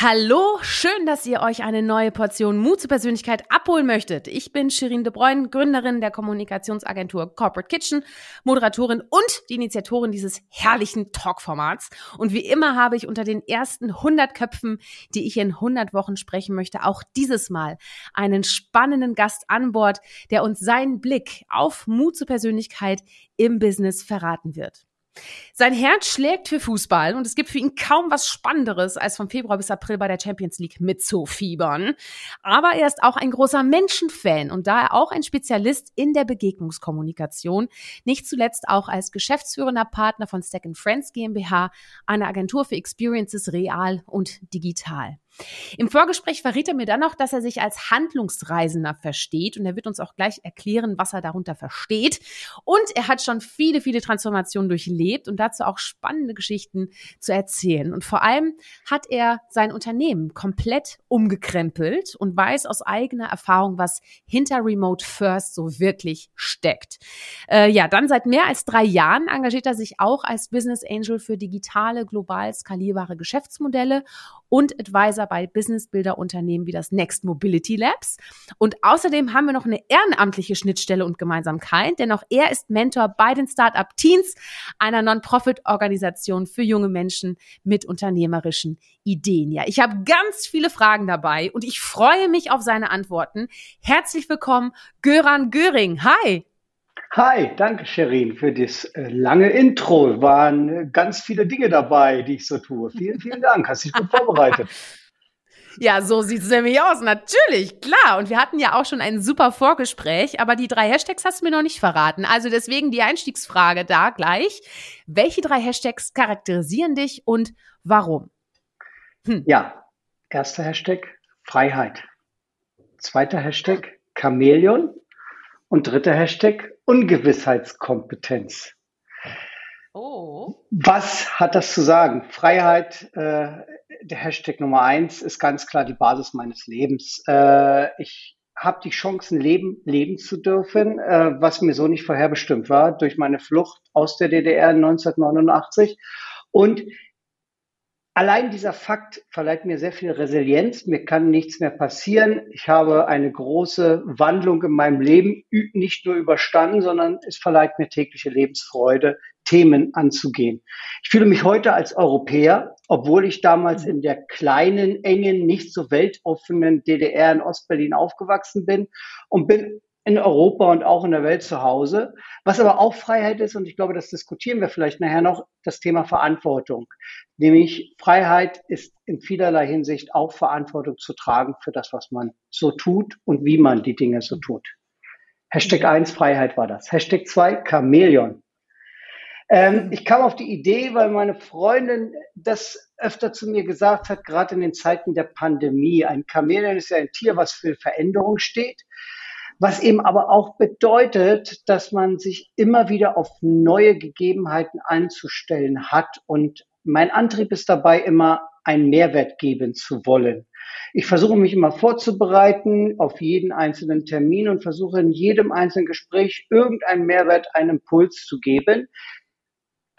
Hallo, schön, dass ihr euch eine neue Portion Mut zur Persönlichkeit abholen möchtet. Ich bin Shirin De Bruyne, Gründerin der Kommunikationsagentur Corporate Kitchen, Moderatorin und die Initiatorin dieses herrlichen Talkformats. Und wie immer habe ich unter den ersten 100 Köpfen, die ich in 100 Wochen sprechen möchte, auch dieses Mal einen spannenden Gast an Bord, der uns seinen Blick auf Mut zur Persönlichkeit im Business verraten wird. Sein Herz schlägt für Fußball und es gibt für ihn kaum was Spannenderes, als vom Februar bis April bei der Champions League mitzufiebern. Aber er ist auch ein großer Menschenfan und daher auch ein Spezialist in der Begegnungskommunikation, nicht zuletzt auch als geschäftsführender Partner von Stack Friends GmbH, einer Agentur für Experiences real und digital. Im Vorgespräch verriet er mir dann noch, dass er sich als Handlungsreisender versteht und er wird uns auch gleich erklären, was er darunter versteht. Und er hat schon viele, viele Transformationen durchlebt und dazu auch spannende Geschichten zu erzählen. Und vor allem hat er sein Unternehmen komplett umgekrempelt und weiß aus eigener Erfahrung, was hinter Remote First so wirklich steckt. Äh, ja, dann seit mehr als drei Jahren engagiert er sich auch als Business Angel für digitale, global skalierbare Geschäftsmodelle und Advisor bei Businessbuilder-Unternehmen wie das Next Mobility Labs. Und außerdem haben wir noch eine ehrenamtliche Schnittstelle und Gemeinsamkeit, denn auch er ist Mentor bei den Startup Teens, einer Non-Profit-Organisation für junge Menschen mit unternehmerischen Ideen. Ja, ich habe ganz viele Fragen dabei und ich freue mich auf seine Antworten. Herzlich willkommen, Göran Göring. Hi! Hi, danke Sherin für das äh, lange Intro. Waren äh, ganz viele Dinge dabei, die ich so tue. Vielen, vielen Dank. Hast dich gut vorbereitet. Ja, so sieht es nämlich aus. Natürlich, klar. Und wir hatten ja auch schon ein super Vorgespräch, aber die drei Hashtags hast du mir noch nicht verraten. Also deswegen die Einstiegsfrage da gleich. Welche drei Hashtags charakterisieren dich und warum? Hm. Ja, erster Hashtag Freiheit. Zweiter Hashtag Chamäleon. Und dritter Hashtag Ungewissheitskompetenz. Oh. Was hat das zu sagen? Freiheit, äh, der Hashtag Nummer eins, ist ganz klar die Basis meines Lebens. Äh, ich habe die Chancen, leben, leben zu dürfen, äh, was mir so nicht vorherbestimmt war durch meine Flucht aus der DDR 1989. Und Allein dieser Fakt verleiht mir sehr viel Resilienz. Mir kann nichts mehr passieren. Ich habe eine große Wandlung in meinem Leben nicht nur überstanden, sondern es verleiht mir tägliche Lebensfreude, Themen anzugehen. Ich fühle mich heute als Europäer, obwohl ich damals in der kleinen, engen, nicht so weltoffenen DDR in Ostberlin aufgewachsen bin und bin in Europa und auch in der Welt zu Hause. Was aber auch Freiheit ist, und ich glaube, das diskutieren wir vielleicht nachher noch, das Thema Verantwortung. Nämlich Freiheit ist in vielerlei Hinsicht auch Verantwortung zu tragen für das, was man so tut und wie man die Dinge so tut. Hashtag 1 Freiheit war das. Hashtag 2 Chamäleon. Ähm, ich kam auf die Idee, weil meine Freundin das öfter zu mir gesagt hat, gerade in den Zeiten der Pandemie. Ein Chamäleon ist ja ein Tier, was für Veränderung steht was eben aber auch bedeutet, dass man sich immer wieder auf neue Gegebenheiten einzustellen hat. Und mein Antrieb ist dabei immer, einen Mehrwert geben zu wollen. Ich versuche mich immer vorzubereiten auf jeden einzelnen Termin und versuche in jedem einzelnen Gespräch irgendeinen Mehrwert, einen Impuls zu geben.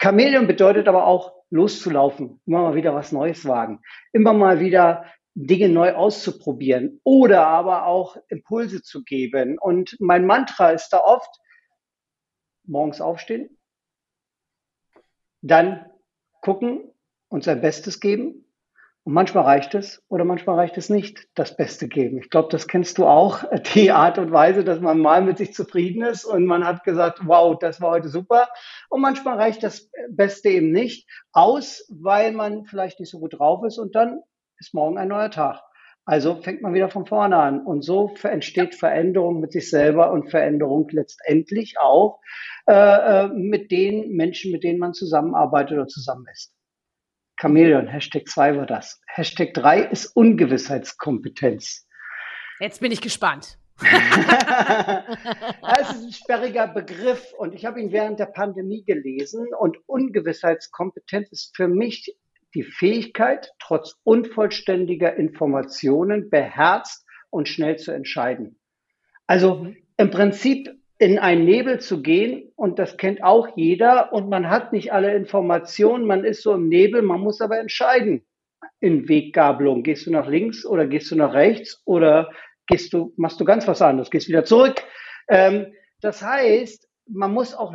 Chamäleon bedeutet aber auch loszulaufen, immer mal wieder was Neues wagen, immer mal wieder Dinge neu auszuprobieren oder aber auch Impulse zu geben. Und mein Mantra ist da oft, morgens aufstehen, dann gucken und sein Bestes geben. Und manchmal reicht es oder manchmal reicht es nicht, das Beste geben. Ich glaube, das kennst du auch, die Art und Weise, dass man mal mit sich zufrieden ist und man hat gesagt, wow, das war heute super. Und manchmal reicht das Beste eben nicht aus, weil man vielleicht nicht so gut drauf ist und dann ist morgen ein neuer Tag. Also fängt man wieder von vorne an. Und so entsteht Veränderung mit sich selber und Veränderung letztendlich auch äh, äh, mit den Menschen, mit denen man zusammenarbeitet oder zusammen ist. Chameleon, Hashtag 2 war das. Hashtag 3 ist Ungewissheitskompetenz. Jetzt bin ich gespannt. das ist ein sperriger Begriff und ich habe ihn während der Pandemie gelesen und Ungewissheitskompetenz ist für mich die Fähigkeit, trotz unvollständiger Informationen beherzt und schnell zu entscheiden. Also im Prinzip in einen Nebel zu gehen und das kennt auch jeder und man hat nicht alle Informationen, man ist so im Nebel, man muss aber entscheiden in Weggabelung. Gehst du nach links oder gehst du nach rechts oder gehst du, machst du ganz was anderes, gehst wieder zurück. Ähm, das heißt, man muss auch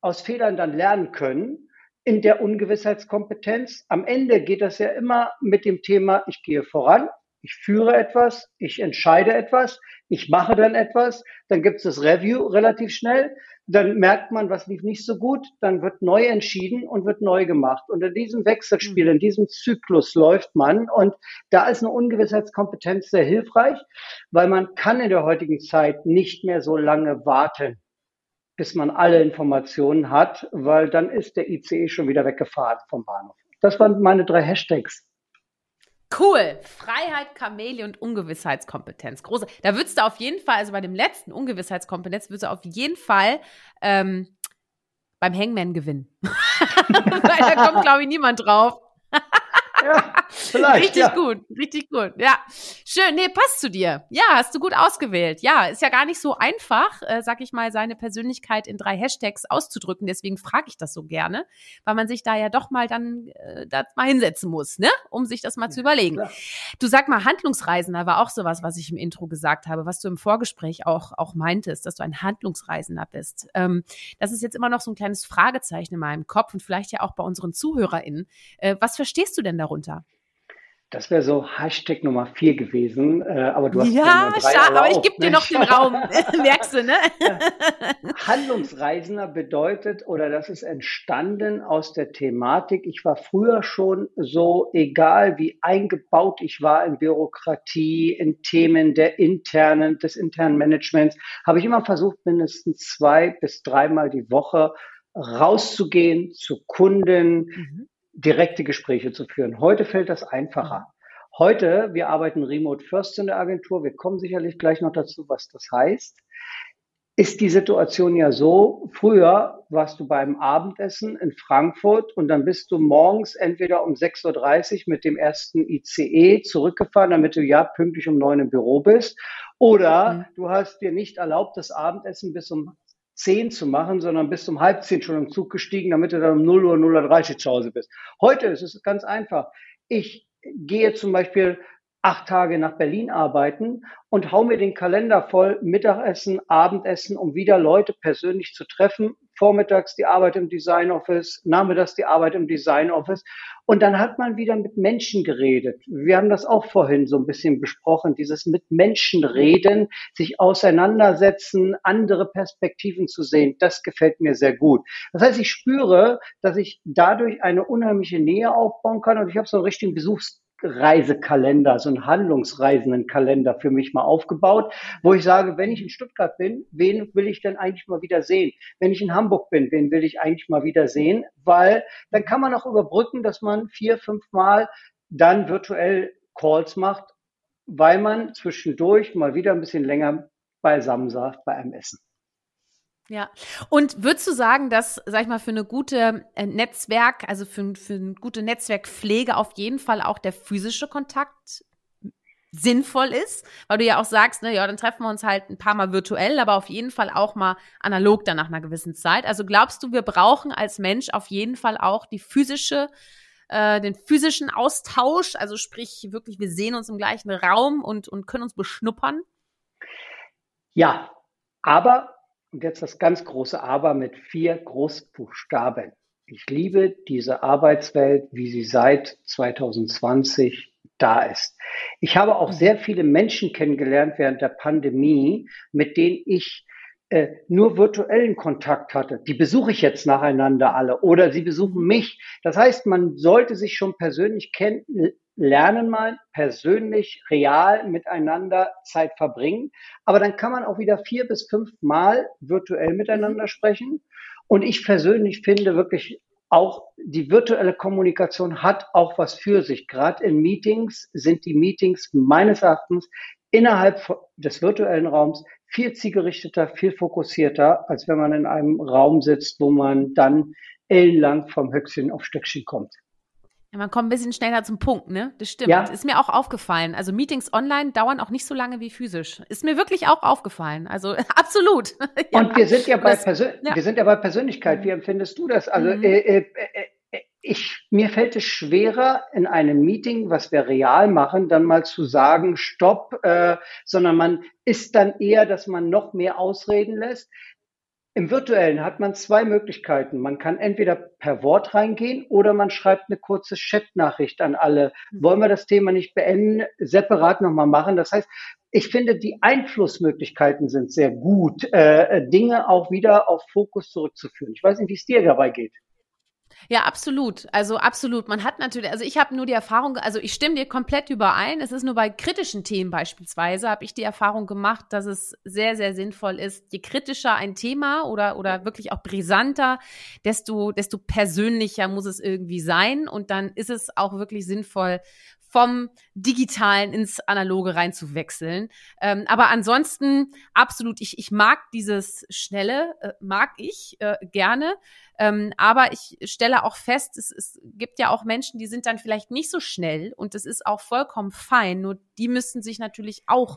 aus Fehlern dann lernen können in der Ungewissheitskompetenz. Am Ende geht das ja immer mit dem Thema, ich gehe voran, ich führe etwas, ich entscheide etwas, ich mache dann etwas, dann gibt es das Review relativ schnell, dann merkt man, was lief nicht so gut, dann wird neu entschieden und wird neu gemacht. Und in diesem Wechselspiel, mhm. in diesem Zyklus läuft man und da ist eine Ungewissheitskompetenz sehr hilfreich, weil man kann in der heutigen Zeit nicht mehr so lange warten, bis man alle Informationen hat, weil dann ist der ICE schon wieder weggefahren vom Bahnhof. Das waren meine drei Hashtags. Cool. Freiheit, Kamele und Ungewissheitskompetenz. Große. Da würdest du auf jeden Fall, also bei dem letzten Ungewissheitskompetenz, würdest du auf jeden Fall ähm, beim Hangman gewinnen. Da kommt, glaube ich, niemand drauf. Ja, vielleicht. Richtig ja. gut, richtig gut. Ja, schön. Nee, passt zu dir. Ja, hast du gut ausgewählt. Ja, ist ja gar nicht so einfach, äh, sag ich mal, seine Persönlichkeit in drei Hashtags auszudrücken. Deswegen frage ich das so gerne, weil man sich da ja doch mal dann äh, das mal hinsetzen muss, ne, um sich das mal zu überlegen. Klar. Du sag mal, Handlungsreisender war auch sowas, was ich im Intro gesagt habe, was du im Vorgespräch auch auch meintest, dass du ein Handlungsreisender bist. Ähm, das ist jetzt immer noch so ein kleines Fragezeichen in meinem Kopf und vielleicht ja auch bei unseren ZuhörerInnen. Äh, was verstehst du denn darunter? Darunter? Das wäre so Hashtag Nummer vier gewesen, äh, aber du hast ja, ja schade, aber ich gebe dir noch den Raum, merkst du, ne? Handlungsreisender bedeutet oder das ist entstanden aus der Thematik. Ich war früher schon so, egal wie eingebaut ich war in Bürokratie, in Themen der internen, des internen Managements, habe ich immer versucht, mindestens zwei bis dreimal die Woche rauszugehen zu Kunden, mhm direkte Gespräche zu führen. Heute fällt das einfacher. Heute, wir arbeiten remote first in der Agentur. Wir kommen sicherlich gleich noch dazu, was das heißt. Ist die Situation ja so, früher warst du beim Abendessen in Frankfurt und dann bist du morgens entweder um 6.30 Uhr mit dem ersten ICE zurückgefahren, damit du ja pünktlich um neun im Büro bist. Oder mhm. du hast dir nicht erlaubt, das Abendessen bis um zehn zu machen, sondern bis um halb zehn schon im Zug gestiegen, damit du dann um 0 Uhr, 0 Uhr 30 zu Hause bist. Heute ist es ganz einfach. Ich gehe zum Beispiel acht Tage nach Berlin arbeiten und hau mir den Kalender voll, Mittagessen, Abendessen, um wieder Leute persönlich zu treffen. Vormittags die Arbeit im Design Office, nachmittags die Arbeit im Design Office. Und dann hat man wieder mit Menschen geredet. Wir haben das auch vorhin so ein bisschen besprochen, dieses mit Menschen reden, sich auseinandersetzen, andere Perspektiven zu sehen. Das gefällt mir sehr gut. Das heißt, ich spüre, dass ich dadurch eine unheimliche Nähe aufbauen kann und ich habe so einen richtigen Besuchs Reisekalender, so einen Handlungsreisendenkalender für mich mal aufgebaut, wo ich sage, wenn ich in Stuttgart bin, wen will ich denn eigentlich mal wieder sehen? Wenn ich in Hamburg bin, wen will ich eigentlich mal wieder sehen? Weil dann kann man auch überbrücken, dass man vier, fünf Mal dann virtuell Calls macht, weil man zwischendurch mal wieder ein bisschen länger beisammen saß bei einem Essen. Ja. Und würdest du sagen, dass, sag ich mal, für eine gute äh, Netzwerk, also für, für eine gute Netzwerkpflege auf jeden Fall auch der physische Kontakt sinnvoll ist, weil du ja auch sagst, ne, ja, dann treffen wir uns halt ein paar Mal virtuell, aber auf jeden Fall auch mal analog dann nach einer gewissen Zeit. Also glaubst du, wir brauchen als Mensch auf jeden Fall auch die physische, äh, den physischen Austausch, also sprich wirklich, wir sehen uns im gleichen Raum und, und können uns beschnuppern? Ja, aber und jetzt das ganz große Aber mit vier Großbuchstaben. Ich liebe diese Arbeitswelt, wie sie seit 2020 da ist. Ich habe auch sehr viele Menschen kennengelernt während der Pandemie, mit denen ich äh, nur virtuellen Kontakt hatte. Die besuche ich jetzt nacheinander alle oder sie besuchen mich. Das heißt, man sollte sich schon persönlich kennen, lernen mal persönlich, real miteinander Zeit verbringen. Aber dann kann man auch wieder vier bis fünf Mal virtuell miteinander mhm. sprechen. Und ich persönlich finde wirklich auch die virtuelle Kommunikation hat auch was für sich. Gerade in Meetings sind die Meetings meines Erachtens innerhalb des virtuellen Raums viel zielgerichteter, viel fokussierter, als wenn man in einem Raum sitzt, wo man dann ellenlang vom Höchstchen auf Stöckchen kommt. Ja, man kommt ein bisschen schneller zum Punkt, ne? Das stimmt. Ja. Ist mir auch aufgefallen. Also Meetings online dauern auch nicht so lange wie physisch. Ist mir wirklich auch aufgefallen. Also absolut. ja. Und wir sind ja bei Persön ja. wir sind ja bei Persönlichkeit. Wie empfindest du das? Also mhm. äh, äh, äh, ich, mir fällt es schwerer, in einem Meeting, was wir real machen, dann mal zu sagen, stopp, äh, sondern man ist dann eher, dass man noch mehr ausreden lässt. Im virtuellen hat man zwei Möglichkeiten. Man kann entweder per Wort reingehen oder man schreibt eine kurze Chatnachricht an alle. Mhm. Wollen wir das Thema nicht beenden, separat nochmal machen? Das heißt, ich finde, die Einflussmöglichkeiten sind sehr gut, äh, Dinge auch wieder auf Fokus zurückzuführen. Ich weiß nicht, wie es dir dabei geht. Ja, absolut. Also absolut. Man hat natürlich, also ich habe nur die Erfahrung, also ich stimme dir komplett überein. Es ist nur bei kritischen Themen beispielsweise, habe ich die Erfahrung gemacht, dass es sehr, sehr sinnvoll ist, je kritischer ein Thema oder, oder wirklich auch brisanter, desto, desto persönlicher muss es irgendwie sein. Und dann ist es auch wirklich sinnvoll, vom Digitalen ins Analoge reinzuwechseln. Ähm, aber ansonsten absolut, ich, ich mag dieses Schnelle, äh, mag ich äh, gerne. Ähm, aber ich stelle auch fest, es, es gibt ja auch Menschen, die sind dann vielleicht nicht so schnell und das ist auch vollkommen fein. Nur die müssen sich natürlich auch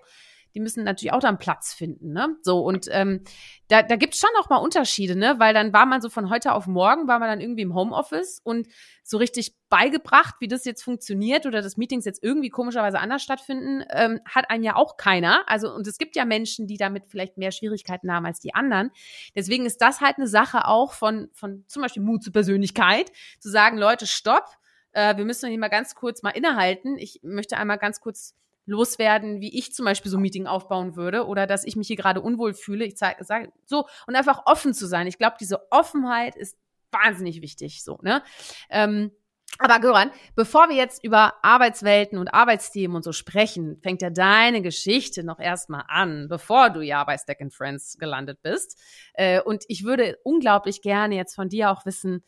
die müssen natürlich auch dann Platz finden, ne? So, und ähm, da, da gibt es schon auch mal Unterschiede, ne? Weil dann war man so von heute auf morgen, war man dann irgendwie im Homeoffice und so richtig beigebracht, wie das jetzt funktioniert oder dass Meetings jetzt irgendwie komischerweise anders stattfinden, ähm, hat einen ja auch keiner. Also, und es gibt ja Menschen, die damit vielleicht mehr Schwierigkeiten haben als die anderen. Deswegen ist das halt eine Sache auch von, von zum Beispiel Mut zur Persönlichkeit, zu sagen, Leute, stopp, äh, wir müssen hier mal ganz kurz mal innehalten. Ich möchte einmal ganz kurz loswerden, wie ich zum Beispiel so ein Meeting aufbauen würde oder dass ich mich hier gerade unwohl fühle. Ich sage sag, so und einfach offen zu sein. Ich glaube, diese Offenheit ist wahnsinnig wichtig. So ne. Ähm, aber Göran, bevor wir jetzt über Arbeitswelten und Arbeitsthemen und so sprechen, fängt ja deine Geschichte noch erstmal an, bevor du ja bei Stack and Friends gelandet bist. Äh, und ich würde unglaublich gerne jetzt von dir auch wissen,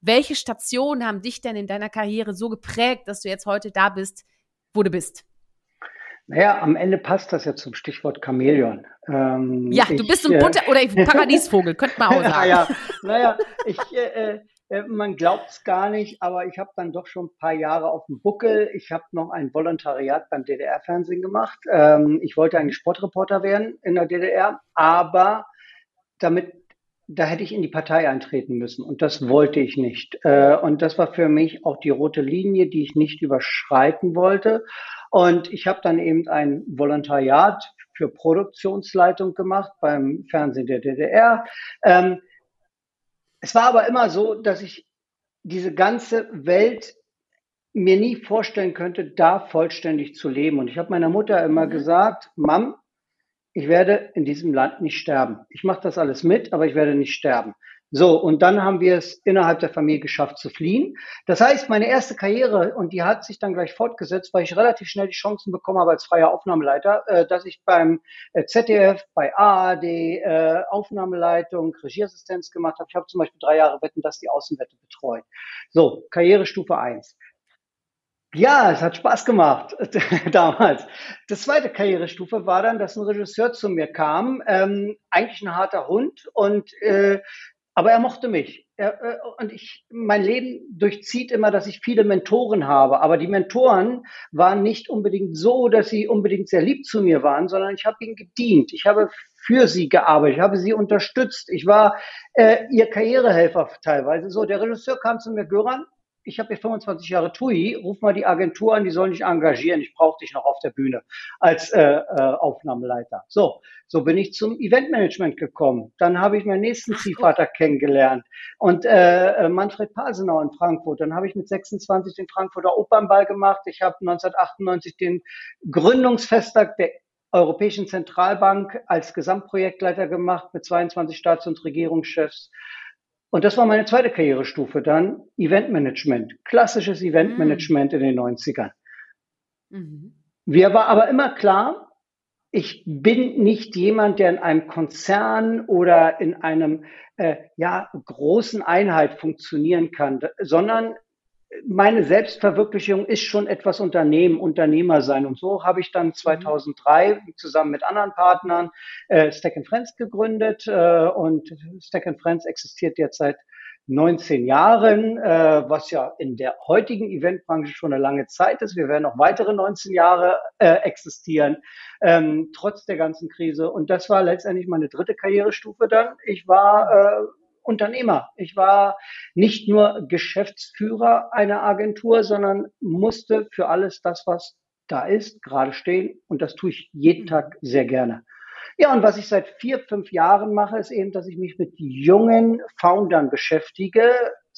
welche Stationen haben dich denn in deiner Karriere so geprägt, dass du jetzt heute da bist, wo du bist? Naja, am Ende passt das ja zum Stichwort Chamäleon. Ähm, ja, du bist ein bunter äh, oder Paradiesvogel, könnte man auch sagen. ja, naja, ich, äh, äh, man glaubt es gar nicht, aber ich habe dann doch schon ein paar Jahre auf dem Buckel. Ich habe noch ein Volontariat beim DDR-Fernsehen gemacht. Ähm, ich wollte eigentlich Sportreporter werden in der DDR, aber damit da hätte ich in die Partei eintreten müssen und das wollte ich nicht. Äh, und das war für mich auch die rote Linie, die ich nicht überschreiten wollte. Und ich habe dann eben ein Volontariat für Produktionsleitung gemacht beim Fernsehen der DDR. Ähm, es war aber immer so, dass ich diese ganze Welt mir nie vorstellen könnte, da vollständig zu leben. Und ich habe meiner Mutter immer mhm. gesagt, Mom, ich werde in diesem Land nicht sterben. Ich mache das alles mit, aber ich werde nicht sterben. So, und dann haben wir es innerhalb der Familie geschafft zu fliehen. Das heißt, meine erste Karriere, und die hat sich dann gleich fortgesetzt, weil ich relativ schnell die Chancen bekommen habe als freier Aufnahmeleiter, äh, dass ich beim äh, ZDF, bei ARD äh, Aufnahmeleitung, Regieassistenz gemacht habe. Ich habe zum Beispiel drei Jahre Wetten, dass die Außenwette betreut. So, Karrierestufe eins. Ja, es hat Spaß gemacht damals. Das zweite Karrierestufe war dann, dass ein Regisseur zu mir kam, ähm, eigentlich ein harter Hund und äh, aber er mochte mich. Er, äh, und ich, mein Leben durchzieht immer, dass ich viele Mentoren habe. Aber die Mentoren waren nicht unbedingt so, dass sie unbedingt sehr lieb zu mir waren, sondern ich habe ihnen gedient. Ich habe für sie gearbeitet, ich habe sie unterstützt. Ich war äh, ihr Karrierehelfer teilweise. So, der Regisseur kam zu mir, Göran, ich habe hier 25 Jahre TUI, ruf mal die Agentur an, die sollen dich engagieren, ich brauche dich noch auf der Bühne als äh, äh, Aufnahmeleiter. So, so bin ich zum Eventmanagement gekommen. Dann habe ich meinen nächsten Ziehvater kennengelernt und äh, äh, Manfred Pasenau in Frankfurt. Dann habe ich mit 26 den Frankfurter Opernball gemacht. Ich habe 1998 den Gründungsfesttag der Europäischen Zentralbank als Gesamtprojektleiter gemacht mit 22 Staats- und Regierungschefs. Und das war meine zweite Karrierestufe dann, Eventmanagement, klassisches Eventmanagement mhm. in den 90ern. Mhm. Mir war aber immer klar, ich bin nicht jemand, der in einem Konzern oder in einem äh, ja, großen Einheit funktionieren kann, sondern meine Selbstverwirklichung ist schon etwas Unternehmen, Unternehmer sein. Und so habe ich dann 2003 mhm. zusammen mit anderen Partnern äh, Stack Friends gegründet. Äh, und Stack Friends existiert jetzt seit 19 Jahren, äh, was ja in der heutigen Eventbranche schon eine lange Zeit ist. Wir werden noch weitere 19 Jahre äh, existieren, ähm, trotz der ganzen Krise. Und das war letztendlich meine dritte Karrierestufe dann. Ich war äh, Unternehmer. Ich war nicht nur Geschäftsführer einer Agentur, sondern musste für alles das, was da ist, gerade stehen. Und das tue ich jeden mhm. Tag sehr gerne. Ja, und was ich seit vier, fünf Jahren mache, ist eben, dass ich mich mit jungen Foundern beschäftige,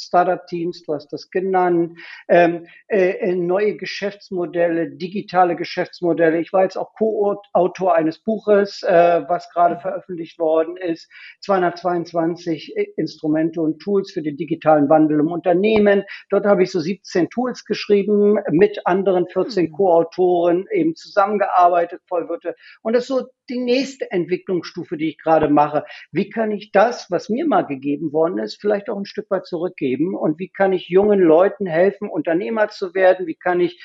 Startup-Teams, du hast das genannt, ähm, äh, äh, neue Geschäftsmodelle, digitale Geschäftsmodelle. Ich war jetzt auch Co-Autor eines Buches, äh, was gerade veröffentlicht worden ist. 222 Instrumente und Tools für den digitalen Wandel im Unternehmen. Dort habe ich so 17 Tools geschrieben, mit anderen 14 hm. Co-Autoren eben zusammengearbeitet, Vollwirte. Und das ist so die nächste Entwicklungsstufe, die ich gerade mache. Wie kann ich das, was mir mal gegeben worden ist, vielleicht auch ein Stück weit zurückgeben? Und wie kann ich jungen Leuten helfen, Unternehmer zu werden? Wie kann ich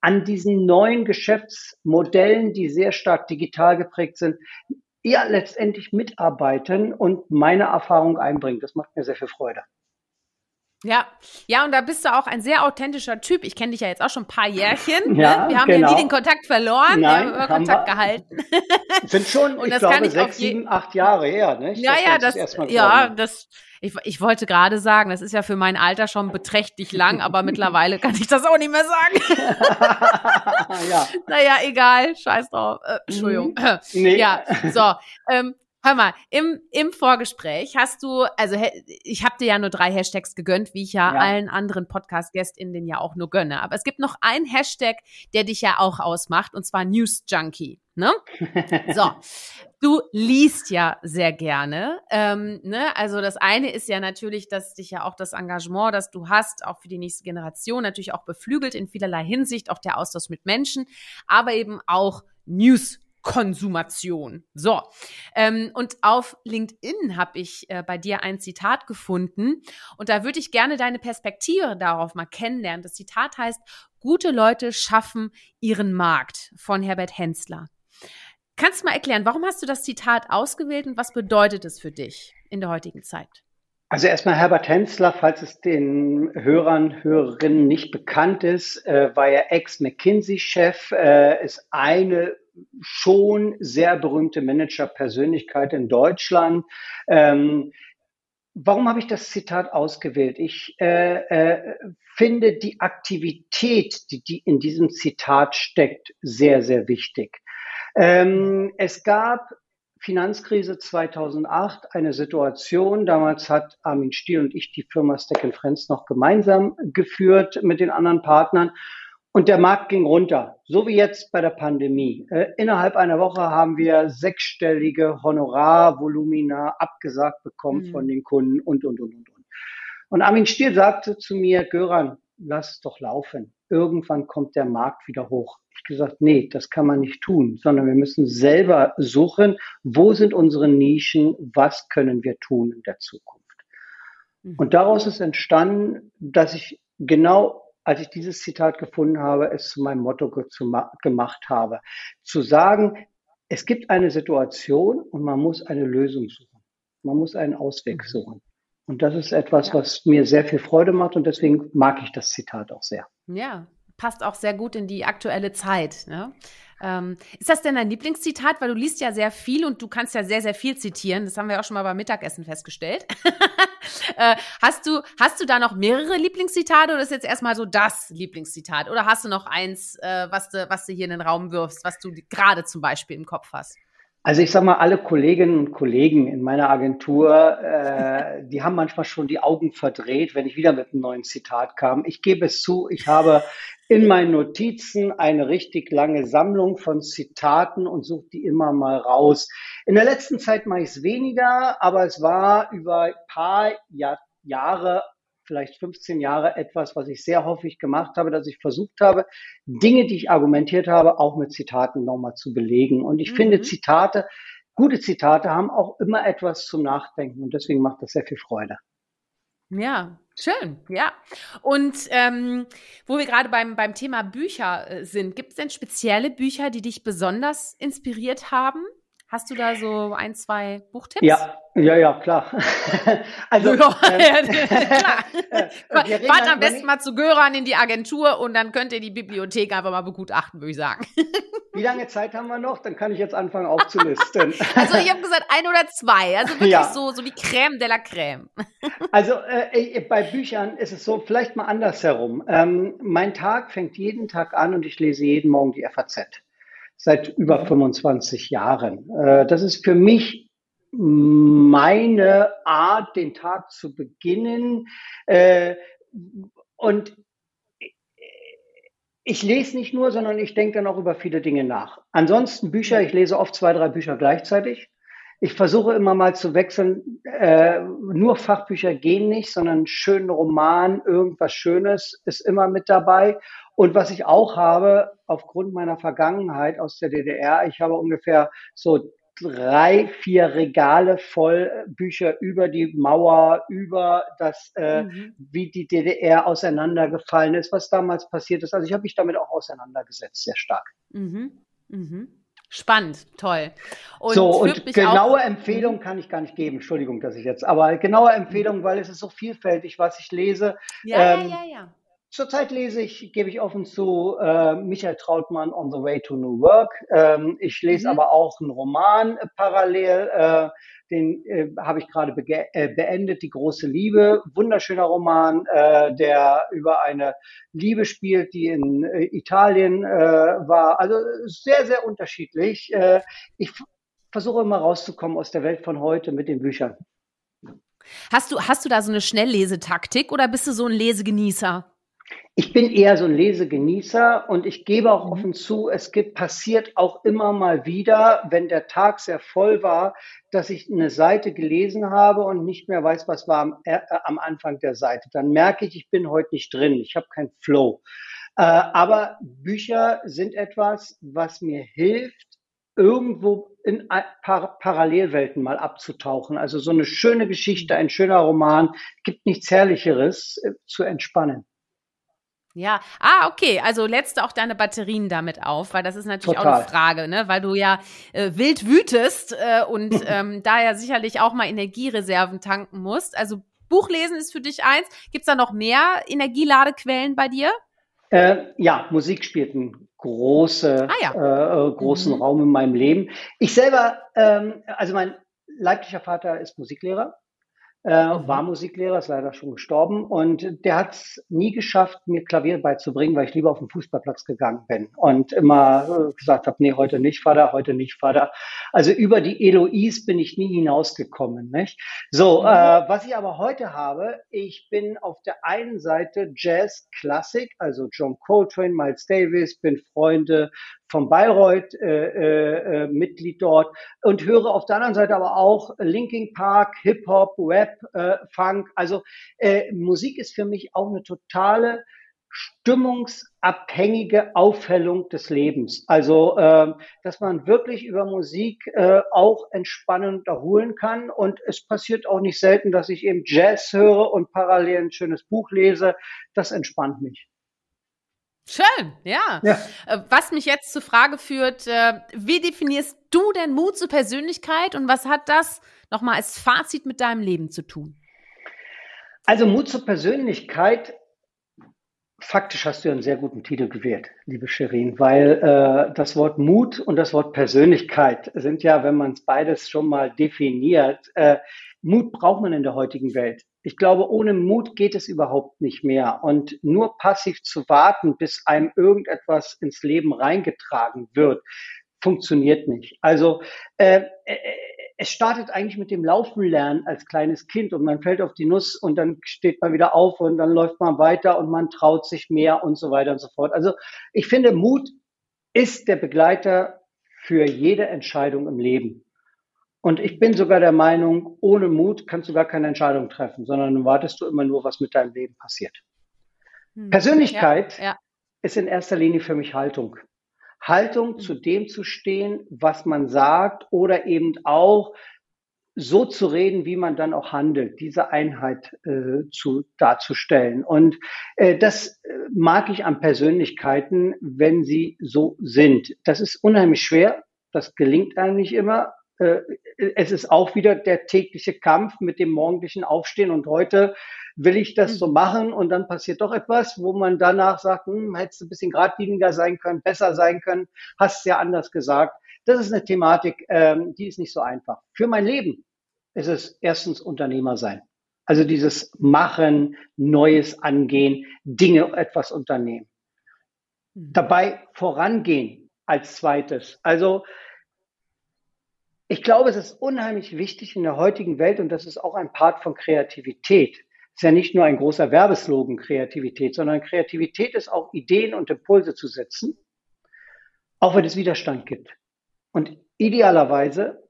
an diesen neuen Geschäftsmodellen, die sehr stark digital geprägt sind, ja letztendlich mitarbeiten und meine Erfahrung einbringen? Das macht mir sehr viel Freude. Ja, ja, und da bist du auch ein sehr authentischer Typ. Ich kenne dich ja jetzt auch schon ein paar Jährchen. Ne? Ja, Wir haben genau. ja nie den Kontakt verloren, Nein, wir haben Kontakt wir, gehalten. Sind schon, und ich das glaube, sechs, sieben, acht Jahre her, ne? Ja, ja, das, das ja, das, ich, ich wollte gerade sagen, das ist ja für mein Alter schon beträchtlich lang, aber mittlerweile kann ich das auch nicht mehr sagen. ja. Naja, egal, scheiß drauf. Äh, Entschuldigung. Mhm. Nee. Ja, so. Ähm, Hör mal, im, im Vorgespräch hast du, also ich habe dir ja nur drei Hashtags gegönnt, wie ich ja, ja. allen anderen Podcast-GästInnen ja auch nur gönne. Aber es gibt noch einen Hashtag, der dich ja auch ausmacht, und zwar News Junkie. Ne? So, du liest ja sehr gerne. Ähm, ne? Also das eine ist ja natürlich, dass dich ja auch das Engagement, das du hast, auch für die nächste Generation natürlich auch beflügelt in vielerlei Hinsicht, auch der Austausch mit Menschen, aber eben auch News Konsumation. So, ähm, und auf LinkedIn habe ich äh, bei dir ein Zitat gefunden und da würde ich gerne deine Perspektive darauf mal kennenlernen. Das Zitat heißt, gute Leute schaffen ihren Markt von Herbert Hensler. Kannst du mal erklären, warum hast du das Zitat ausgewählt und was bedeutet es für dich in der heutigen Zeit? Also erstmal Herbert Hensler, falls es den Hörern, Hörerinnen nicht bekannt ist, äh, war er Ex-McKinsey-Chef, äh, ist eine schon sehr berühmte Manager-Persönlichkeit in Deutschland. Ähm, warum habe ich das Zitat ausgewählt? Ich äh, äh, finde die Aktivität, die, die in diesem Zitat steckt, sehr, sehr wichtig. Ähm, es gab Finanzkrise 2008 eine Situation. Damals hat Armin Stiel und ich die Firma Stack Friends noch gemeinsam geführt mit den anderen Partnern. Und der Markt ging runter, so wie jetzt bei der Pandemie. Äh, innerhalb einer Woche haben wir sechsstellige Honorarvolumina abgesagt bekommen mhm. von den Kunden und, und, und, und, und. Und Armin Stiel sagte zu mir, Göran, lass es doch laufen. Irgendwann kommt der Markt wieder hoch. Ich gesagt, nee, das kann man nicht tun, sondern wir müssen selber suchen, wo sind unsere Nischen, was können wir tun in der Zukunft. Mhm. Und daraus ist entstanden, dass ich genau als ich dieses Zitat gefunden habe, es zu meinem Motto gemacht habe. Zu sagen, es gibt eine Situation und man muss eine Lösung suchen. Man muss einen Ausweg mhm. suchen. Und das ist etwas, was mir sehr viel Freude macht und deswegen mag ich das Zitat auch sehr. Ja, passt auch sehr gut in die aktuelle Zeit. Ne? Ähm, ist das denn dein Lieblingszitat? Weil du liest ja sehr viel und du kannst ja sehr, sehr viel zitieren. Das haben wir auch schon mal beim Mittagessen festgestellt. äh, hast, du, hast du da noch mehrere Lieblingszitate oder ist jetzt erstmal so das Lieblingszitat? Oder hast du noch eins, äh, was, du, was du hier in den Raum wirfst, was du gerade zum Beispiel im Kopf hast? Also ich sage mal, alle Kolleginnen und Kollegen in meiner Agentur, äh, die haben manchmal schon die Augen verdreht, wenn ich wieder mit einem neuen Zitat kam. Ich gebe es zu, ich habe in meinen Notizen eine richtig lange Sammlung von Zitaten und suche die immer mal raus. In der letzten Zeit mache ich es weniger, aber es war über ein paar Jahr, Jahre vielleicht 15 Jahre etwas, was ich sehr häufig gemacht habe, dass ich versucht habe, Dinge, die ich argumentiert habe, auch mit Zitaten nochmal zu belegen. Und ich mhm. finde, Zitate, gute Zitate haben auch immer etwas zum Nachdenken und deswegen macht das sehr viel Freude. Ja, schön, ja. Und ähm, wo wir gerade beim, beim Thema Bücher äh, sind, gibt es denn spezielle Bücher, die dich besonders inspiriert haben? Hast du da so ein, zwei Buchtipps? Ja, ja, ja, klar. also, ja, ähm, klar. Fahrt am besten mal zu Göran in die Agentur und dann könnt ihr die Bibliothek einfach mal begutachten, würde ich sagen. Wie lange Zeit haben wir noch? Dann kann ich jetzt anfangen aufzulisten. also ich habe gesagt ein oder zwei. Also wirklich ja. so, so die Crème de la Crème. also äh, bei Büchern ist es so, vielleicht mal andersherum. Ähm, mein Tag fängt jeden Tag an und ich lese jeden Morgen die FAZ. Seit über 25 Jahren. Äh, das ist für mich meine Art, den Tag zu beginnen. Äh, und ich lese nicht nur, sondern ich denke dann auch über viele Dinge nach. Ansonsten Bücher, ich lese oft zwei, drei Bücher gleichzeitig. Ich versuche immer mal zu wechseln. Äh, nur Fachbücher gehen nicht, sondern einen schönen Roman, irgendwas Schönes ist immer mit dabei. Und was ich auch habe, aufgrund meiner Vergangenheit aus der DDR, ich habe ungefähr so drei, vier Regale voll äh, Bücher über die Mauer, über das, äh, mhm. wie die DDR auseinandergefallen ist, was damals passiert ist. Also ich habe mich damit auch auseinandergesetzt, sehr stark. Mhm. Mhm. Spannend, toll. Und so, und genaue Empfehlungen kann ich gar nicht geben. Entschuldigung, dass ich jetzt, aber genaue Empfehlungen, weil es ist so vielfältig, was ich lese. Ja, ähm, ja, ja, ja. Zurzeit lese ich, gebe ich offen zu, äh, Michael Trautmann On the Way to New Work. Ähm, ich lese mhm. aber auch einen Roman äh, parallel, äh, den äh, habe ich gerade äh, beendet, Die große Liebe. Wunderschöner Roman, äh, der über eine Liebe spielt, die in äh, Italien äh, war. Also sehr, sehr unterschiedlich. Äh, ich versuche immer rauszukommen aus der Welt von heute mit den Büchern. Hast du, hast du da so eine Schnelllesetaktik oder bist du so ein Lesegenießer? Ich bin eher so ein Lesegenießer und ich gebe auch mhm. offen zu, es gibt, passiert auch immer mal wieder, wenn der Tag sehr voll war, dass ich eine Seite gelesen habe und nicht mehr weiß, was war am, äh, am Anfang der Seite. Dann merke ich, ich bin heute nicht drin, ich habe keinen Flow. Äh, aber Bücher sind etwas, was mir hilft, irgendwo in Par Parallelwelten mal abzutauchen. Also so eine schöne Geschichte, ein schöner Roman, gibt nichts Herrlicheres äh, zu entspannen. Ja, ah, okay. Also lädst du auch deine Batterien damit auf, weil das ist natürlich Total. auch eine Frage, ne? Weil du ja äh, wild wütest äh, und ähm, da ja sicherlich auch mal Energiereserven tanken musst. Also Buchlesen ist für dich eins. Gibt's da noch mehr Energieladequellen bei dir? Äh, ja, Musik spielt einen große, ah, ja. Äh, äh, großen mhm. Raum in meinem Leben. Ich selber, ähm, also mein leiblicher Vater ist Musiklehrer äh, mhm. war Musiklehrer, ist leider schon gestorben und der hat es nie geschafft, mir Klavier beizubringen, weil ich lieber auf den Fußballplatz gegangen bin und immer äh, gesagt habe, nee, heute nicht, Vater, heute nicht, Vater. Also über die Eloise bin ich nie hinausgekommen. Nicht? So, mhm. äh, was ich aber heute habe, ich bin auf der einen Seite Jazz Classic, also John Coltrane, Miles Davis, bin Freunde vom Bayreuth äh, äh, äh, Mitglied dort und höre auf der anderen Seite aber auch Linking Park, Hip Hop, Rap, äh, Funk. Also äh, Musik ist für mich auch eine totale stimmungsabhängige Aufhellung des Lebens. Also, äh, dass man wirklich über Musik äh, auch entspannend erholen kann. Und es passiert auch nicht selten, dass ich eben Jazz höre und parallel ein schönes Buch lese. Das entspannt mich. Schön, ja. ja. Äh, was mich jetzt zur Frage führt, äh, wie definierst du denn Mut zur Persönlichkeit und was hat das nochmal als Fazit mit deinem Leben zu tun? Also Mut zur Persönlichkeit, faktisch hast du einen sehr guten Titel gewählt, liebe Sherin, weil äh, das Wort Mut und das Wort Persönlichkeit sind ja, wenn man es beides schon mal definiert, äh, Mut braucht man in der heutigen Welt. Ich glaube, ohne Mut geht es überhaupt nicht mehr. Und nur passiv zu warten, bis einem irgendetwas ins Leben reingetragen wird, funktioniert nicht. Also äh, äh, es startet eigentlich mit dem Laufen lernen als kleines Kind und man fällt auf die Nuss und dann steht man wieder auf und dann läuft man weiter und man traut sich mehr und so weiter und so fort. Also ich finde, Mut ist der Begleiter für jede Entscheidung im Leben. Und ich bin sogar der Meinung, ohne Mut kannst du gar keine Entscheidung treffen, sondern dann wartest du immer nur, was mit deinem Leben passiert. Hm. Persönlichkeit ja, ja. ist in erster Linie für mich Haltung. Haltung hm. zu dem zu stehen, was man sagt oder eben auch so zu reden, wie man dann auch handelt, diese Einheit äh, zu darzustellen. Und äh, das äh, mag ich an Persönlichkeiten, wenn sie so sind. Das ist unheimlich schwer. Das gelingt einem nicht immer es ist auch wieder der tägliche Kampf mit dem morgendlichen Aufstehen und heute will ich das so mhm. machen und dann passiert doch etwas, wo man danach sagt, hm, hättest du ein bisschen geradliniger sein können, besser sein können, hast es ja anders gesagt. Das ist eine Thematik, ähm, die ist nicht so einfach. Für mein Leben ist es erstens Unternehmer sein. Also dieses Machen, Neues angehen, Dinge etwas unternehmen. Mhm. Dabei vorangehen als zweites. Also ich glaube, es ist unheimlich wichtig in der heutigen Welt und das ist auch ein Part von Kreativität. Es ist ja nicht nur ein großer Werbeslogan Kreativität, sondern Kreativität ist auch Ideen und Impulse zu setzen, auch wenn es Widerstand gibt. Und idealerweise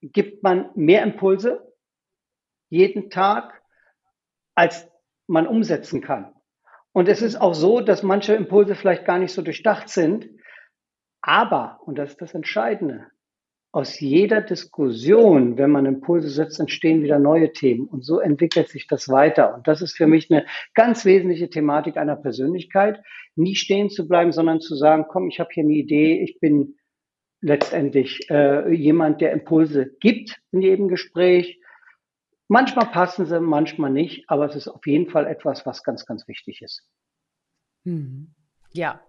gibt man mehr Impulse jeden Tag, als man umsetzen kann. Und es ist auch so, dass manche Impulse vielleicht gar nicht so durchdacht sind. Aber, und das ist das Entscheidende, aus jeder Diskussion, wenn man Impulse setzt, entstehen wieder neue Themen. Und so entwickelt sich das weiter. Und das ist für mich eine ganz wesentliche Thematik einer Persönlichkeit, nie stehen zu bleiben, sondern zu sagen, komm, ich habe hier eine Idee, ich bin letztendlich äh, jemand, der Impulse gibt in jedem Gespräch. Manchmal passen sie, manchmal nicht, aber es ist auf jeden Fall etwas, was ganz, ganz wichtig ist. Hm. Ja.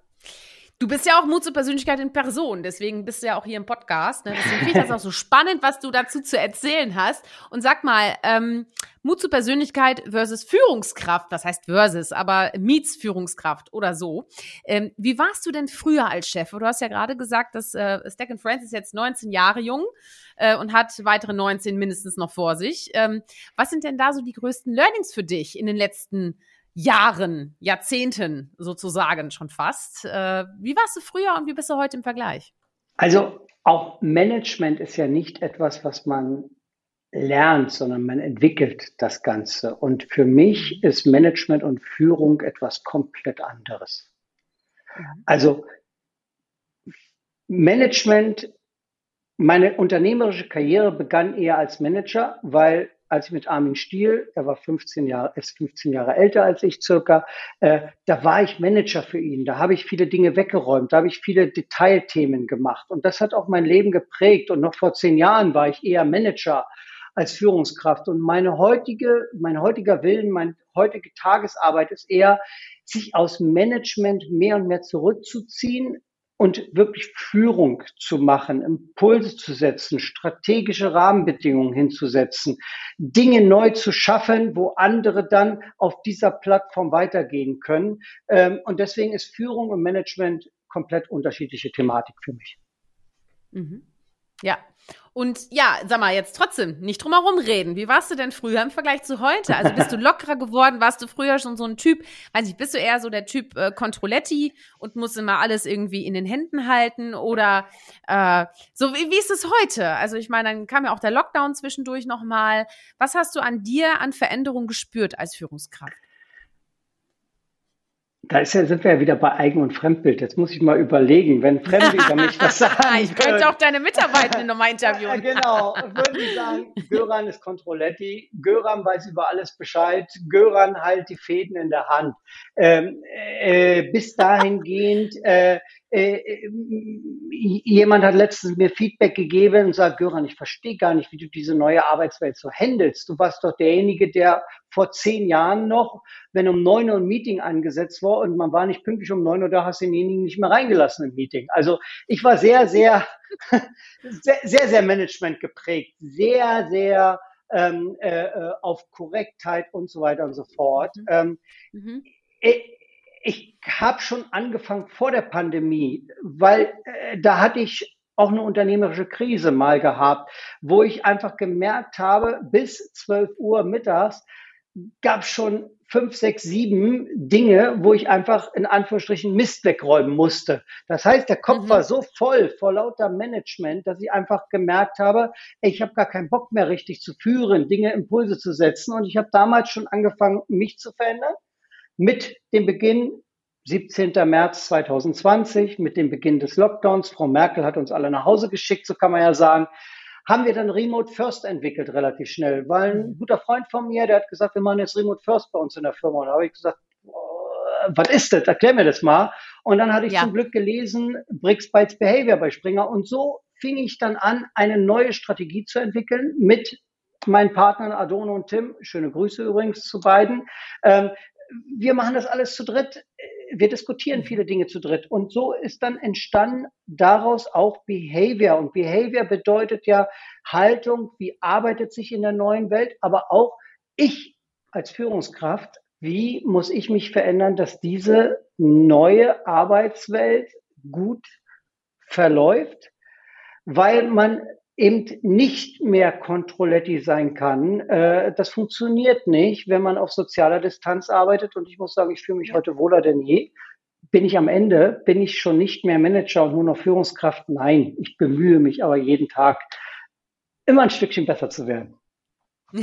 Du bist ja auch Mut zur Persönlichkeit in Person, deswegen bist du ja auch hier im Podcast. Ne? Deswegen finde ich das auch so spannend, was du dazu zu erzählen hast. Und sag mal, ähm, Mut zur Persönlichkeit versus Führungskraft, das heißt versus, aber meets Führungskraft oder so. Ähm, wie warst du denn früher als Chef? Du hast ja gerade gesagt, dass äh, Stack Friends ist jetzt 19 Jahre jung äh, und hat weitere 19 mindestens noch vor sich. Ähm, was sind denn da so die größten Learnings für dich in den letzten Jahren, Jahrzehnten sozusagen schon fast. Äh, wie warst du früher und wie bist du heute im Vergleich? Also auch Management ist ja nicht etwas, was man lernt, sondern man entwickelt das Ganze. Und für mich ist Management und Führung etwas komplett anderes. Mhm. Also Management, meine unternehmerische Karriere begann eher als Manager, weil als ich mit Armin Stiel, er war 15 Jahre, ist 15 Jahre älter als ich circa, äh, da war ich Manager für ihn. Da habe ich viele Dinge weggeräumt, da habe ich viele Detailthemen gemacht. Und das hat auch mein Leben geprägt. Und noch vor zehn Jahren war ich eher Manager als Führungskraft. Und meine heutige, mein heutiger Willen, meine heutige Tagesarbeit ist eher, sich aus Management mehr und mehr zurückzuziehen, und wirklich Führung zu machen, Impulse zu setzen, strategische Rahmenbedingungen hinzusetzen, Dinge neu zu schaffen, wo andere dann auf dieser Plattform weitergehen können. Ähm, und deswegen ist Führung und Management komplett unterschiedliche Thematik für mich. Mhm. Ja, und ja, sag mal, jetzt trotzdem nicht drum herum reden. Wie warst du denn früher im Vergleich zu heute? Also bist du lockerer geworden? Warst du früher schon so ein Typ? Weiß ich, bist du eher so der Typ äh, Controletti und musst immer alles irgendwie in den Händen halten? Oder äh, so, wie, wie ist es heute? Also ich meine, dann kam ja auch der Lockdown zwischendurch nochmal. Was hast du an dir an Veränderung gespürt als Führungskraft? Da ist ja, sind wir ja wieder bei Eigen- und Fremdbild. Jetzt muss ich mal überlegen, wenn Fremde über mich was sagen. ich könnte auch deine Mitarbeitenden nochmal interviewen. genau, würden die sagen, Göran ist Controletti, Göran weiß über alles Bescheid, Göran halt die Fäden in der Hand. Ähm, äh, bis dahingehend, äh, jemand hat letztens mir Feedback gegeben und sagt, Göran, ich verstehe gar nicht, wie du diese neue Arbeitswelt so handelst. Du warst doch derjenige, der vor zehn Jahren noch, wenn um neun Uhr ein Meeting angesetzt war und man war nicht pünktlich um neun Uhr, da hast du denjenigen nicht mehr reingelassen im Meeting. Also ich war sehr, sehr, sehr, sehr, sehr Management geprägt, sehr, sehr ähm, äh, äh, auf Korrektheit und so weiter und so fort. Mhm. Ähm, mhm. Ich habe schon angefangen vor der Pandemie, weil äh, da hatte ich auch eine unternehmerische Krise mal gehabt, wo ich einfach gemerkt habe, bis 12 Uhr mittags gab schon fünf, sechs, sieben Dinge, wo ich einfach in Anführungsstrichen Mist wegräumen musste. Das heißt, der Kopf mhm. war so voll vor lauter Management, dass ich einfach gemerkt habe, ich habe gar keinen Bock mehr richtig zu führen, Dinge, Impulse zu setzen. Und ich habe damals schon angefangen, mich zu verändern mit dem Beginn 17. März 2020, mit dem Beginn des Lockdowns, Frau Merkel hat uns alle nach Hause geschickt, so kann man ja sagen, haben wir dann Remote First entwickelt relativ schnell, weil ein guter Freund von mir, der hat gesagt, wir machen jetzt Remote First bei uns in der Firma. Und da habe ich gesagt, was ist das? Erklär mir das mal. Und dann hatte ich ja. zum Glück gelesen, Bricks Bytes Behavior bei Springer. Und so fing ich dann an, eine neue Strategie zu entwickeln mit meinen Partnern Adorno und Tim. Schöne Grüße übrigens zu beiden. Ähm, wir machen das alles zu dritt. Wir diskutieren viele Dinge zu dritt. Und so ist dann entstanden daraus auch Behavior. Und Behavior bedeutet ja Haltung, wie arbeitet sich in der neuen Welt, aber auch ich als Führungskraft, wie muss ich mich verändern, dass diese neue Arbeitswelt gut verläuft, weil man eben nicht mehr Controletti sein kann. Äh, das funktioniert nicht, wenn man auf sozialer Distanz arbeitet. Und ich muss sagen, ich fühle mich heute wohler denn je. Bin ich am Ende? Bin ich schon nicht mehr Manager und nur noch Führungskraft? Nein, ich bemühe mich aber jeden Tag, immer ein Stückchen besser zu werden.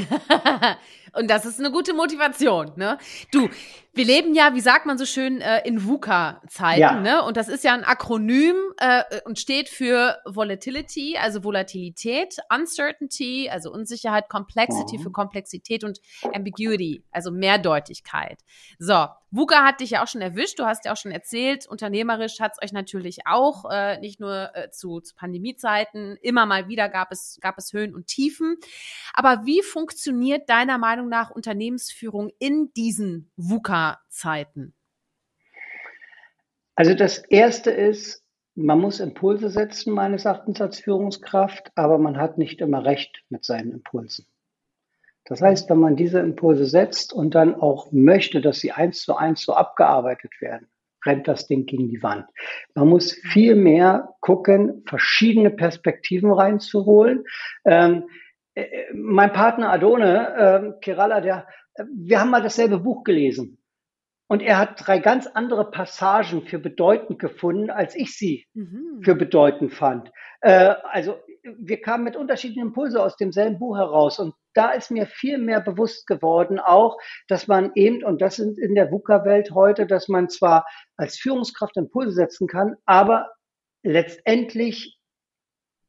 und das ist eine gute Motivation, ne? Du, wir leben ja, wie sagt man so schön, äh, in VUCA-Zeiten, ja. ne? Und das ist ja ein Akronym äh, und steht für Volatility, also Volatilität, Uncertainty, also Unsicherheit, Complexity mhm. für Komplexität und Ambiguity, also Mehrdeutigkeit. So, VUCA hat dich ja auch schon erwischt, du hast ja auch schon erzählt, unternehmerisch hat es euch natürlich auch, äh, nicht nur äh, zu, zu Pandemiezeiten, immer mal wieder gab es, gab es Höhen und Tiefen. Aber wie funktioniert deiner Meinung nach Unternehmensführung in diesen VUCA Zeiten? Also das Erste ist, man muss Impulse setzen, meines Erachtens als Führungskraft, aber man hat nicht immer recht mit seinen Impulsen. Das heißt, wenn man diese Impulse setzt und dann auch möchte, dass sie eins zu eins so abgearbeitet werden, rennt das Ding gegen die Wand. Man muss viel mehr gucken, verschiedene Perspektiven reinzuholen. Ähm, äh, mein Partner Adone, äh, Kerala, der, äh, wir haben mal dasselbe Buch gelesen. Und er hat drei ganz andere Passagen für bedeutend gefunden, als ich sie mhm. für bedeutend fand. Äh, also wir kamen mit unterschiedlichen Impulsen aus demselben Buch heraus. Und da ist mir viel mehr bewusst geworden auch, dass man eben, und das sind in der VUCA-Welt heute, dass man zwar als Führungskraft Impulse setzen kann, aber letztendlich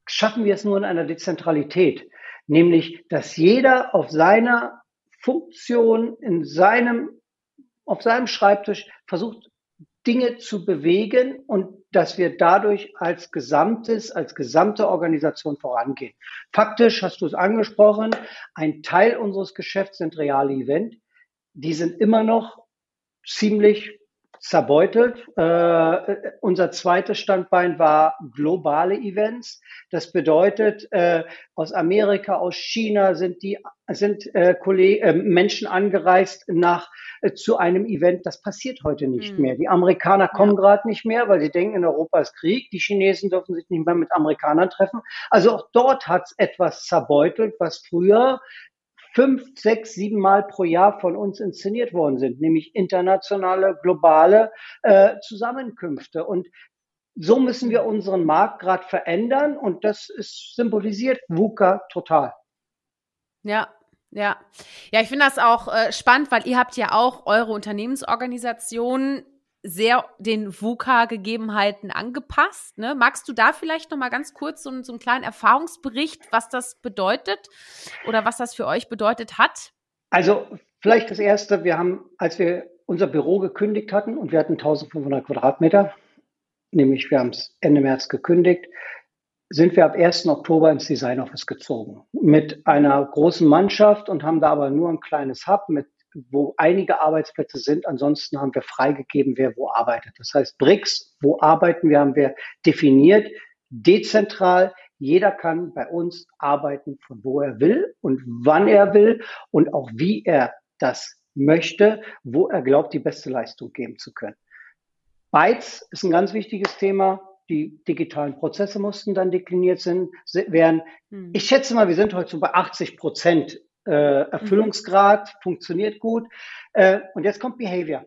schaffen wir es nur in einer Dezentralität. Nämlich, dass jeder auf seiner Funktion, in seinem auf seinem Schreibtisch versucht, Dinge zu bewegen und dass wir dadurch als Gesamtes, als gesamte Organisation vorangehen. Faktisch hast du es angesprochen, ein Teil unseres Geschäfts sind reale Event. Die sind immer noch ziemlich zerbeutelt. Äh, unser zweites Standbein war globale Events. Das bedeutet, äh, aus Amerika, aus China sind die sind äh, Kolleg äh, Menschen angereist nach äh, zu einem Event. Das passiert heute nicht mhm. mehr. Die Amerikaner kommen ja. gerade nicht mehr, weil sie denken, in Europa ist Krieg. Die Chinesen dürfen sich nicht mehr mit Amerikanern treffen. Also auch dort hat es etwas zerbeutelt, was früher fünf, sechs, sieben Mal pro Jahr von uns inszeniert worden sind, nämlich internationale, globale äh, Zusammenkünfte. Und so müssen wir unseren Markt gerade verändern und das ist symbolisiert VUCA total. Ja, ja. Ja, ich finde das auch äh, spannend, weil ihr habt ja auch eure Unternehmensorganisation sehr den VUCA-Gegebenheiten angepasst. Ne? Magst du da vielleicht noch mal ganz kurz so, so einen kleinen Erfahrungsbericht, was das bedeutet oder was das für euch bedeutet hat? Also vielleicht das Erste, wir haben, als wir unser Büro gekündigt hatten und wir hatten 1500 Quadratmeter, nämlich wir haben es Ende März gekündigt, sind wir ab 1. Oktober ins Design Office gezogen mit einer großen Mannschaft und haben da aber nur ein kleines Hub mit wo einige Arbeitsplätze sind. Ansonsten haben wir freigegeben, wer wo arbeitet. Das heißt, BRICS, wo arbeiten wir, haben wir definiert, dezentral. Jeder kann bei uns arbeiten, von wo er will und wann er will und auch wie er das möchte, wo er glaubt, die beste Leistung geben zu können. Bytes ist ein ganz wichtiges Thema. Die digitalen Prozesse mussten dann dekliniert sind, werden. Hm. Ich schätze mal, wir sind heute so bei 80 Prozent äh, Erfüllungsgrad, mhm. funktioniert gut. Äh, und jetzt kommt Behavior.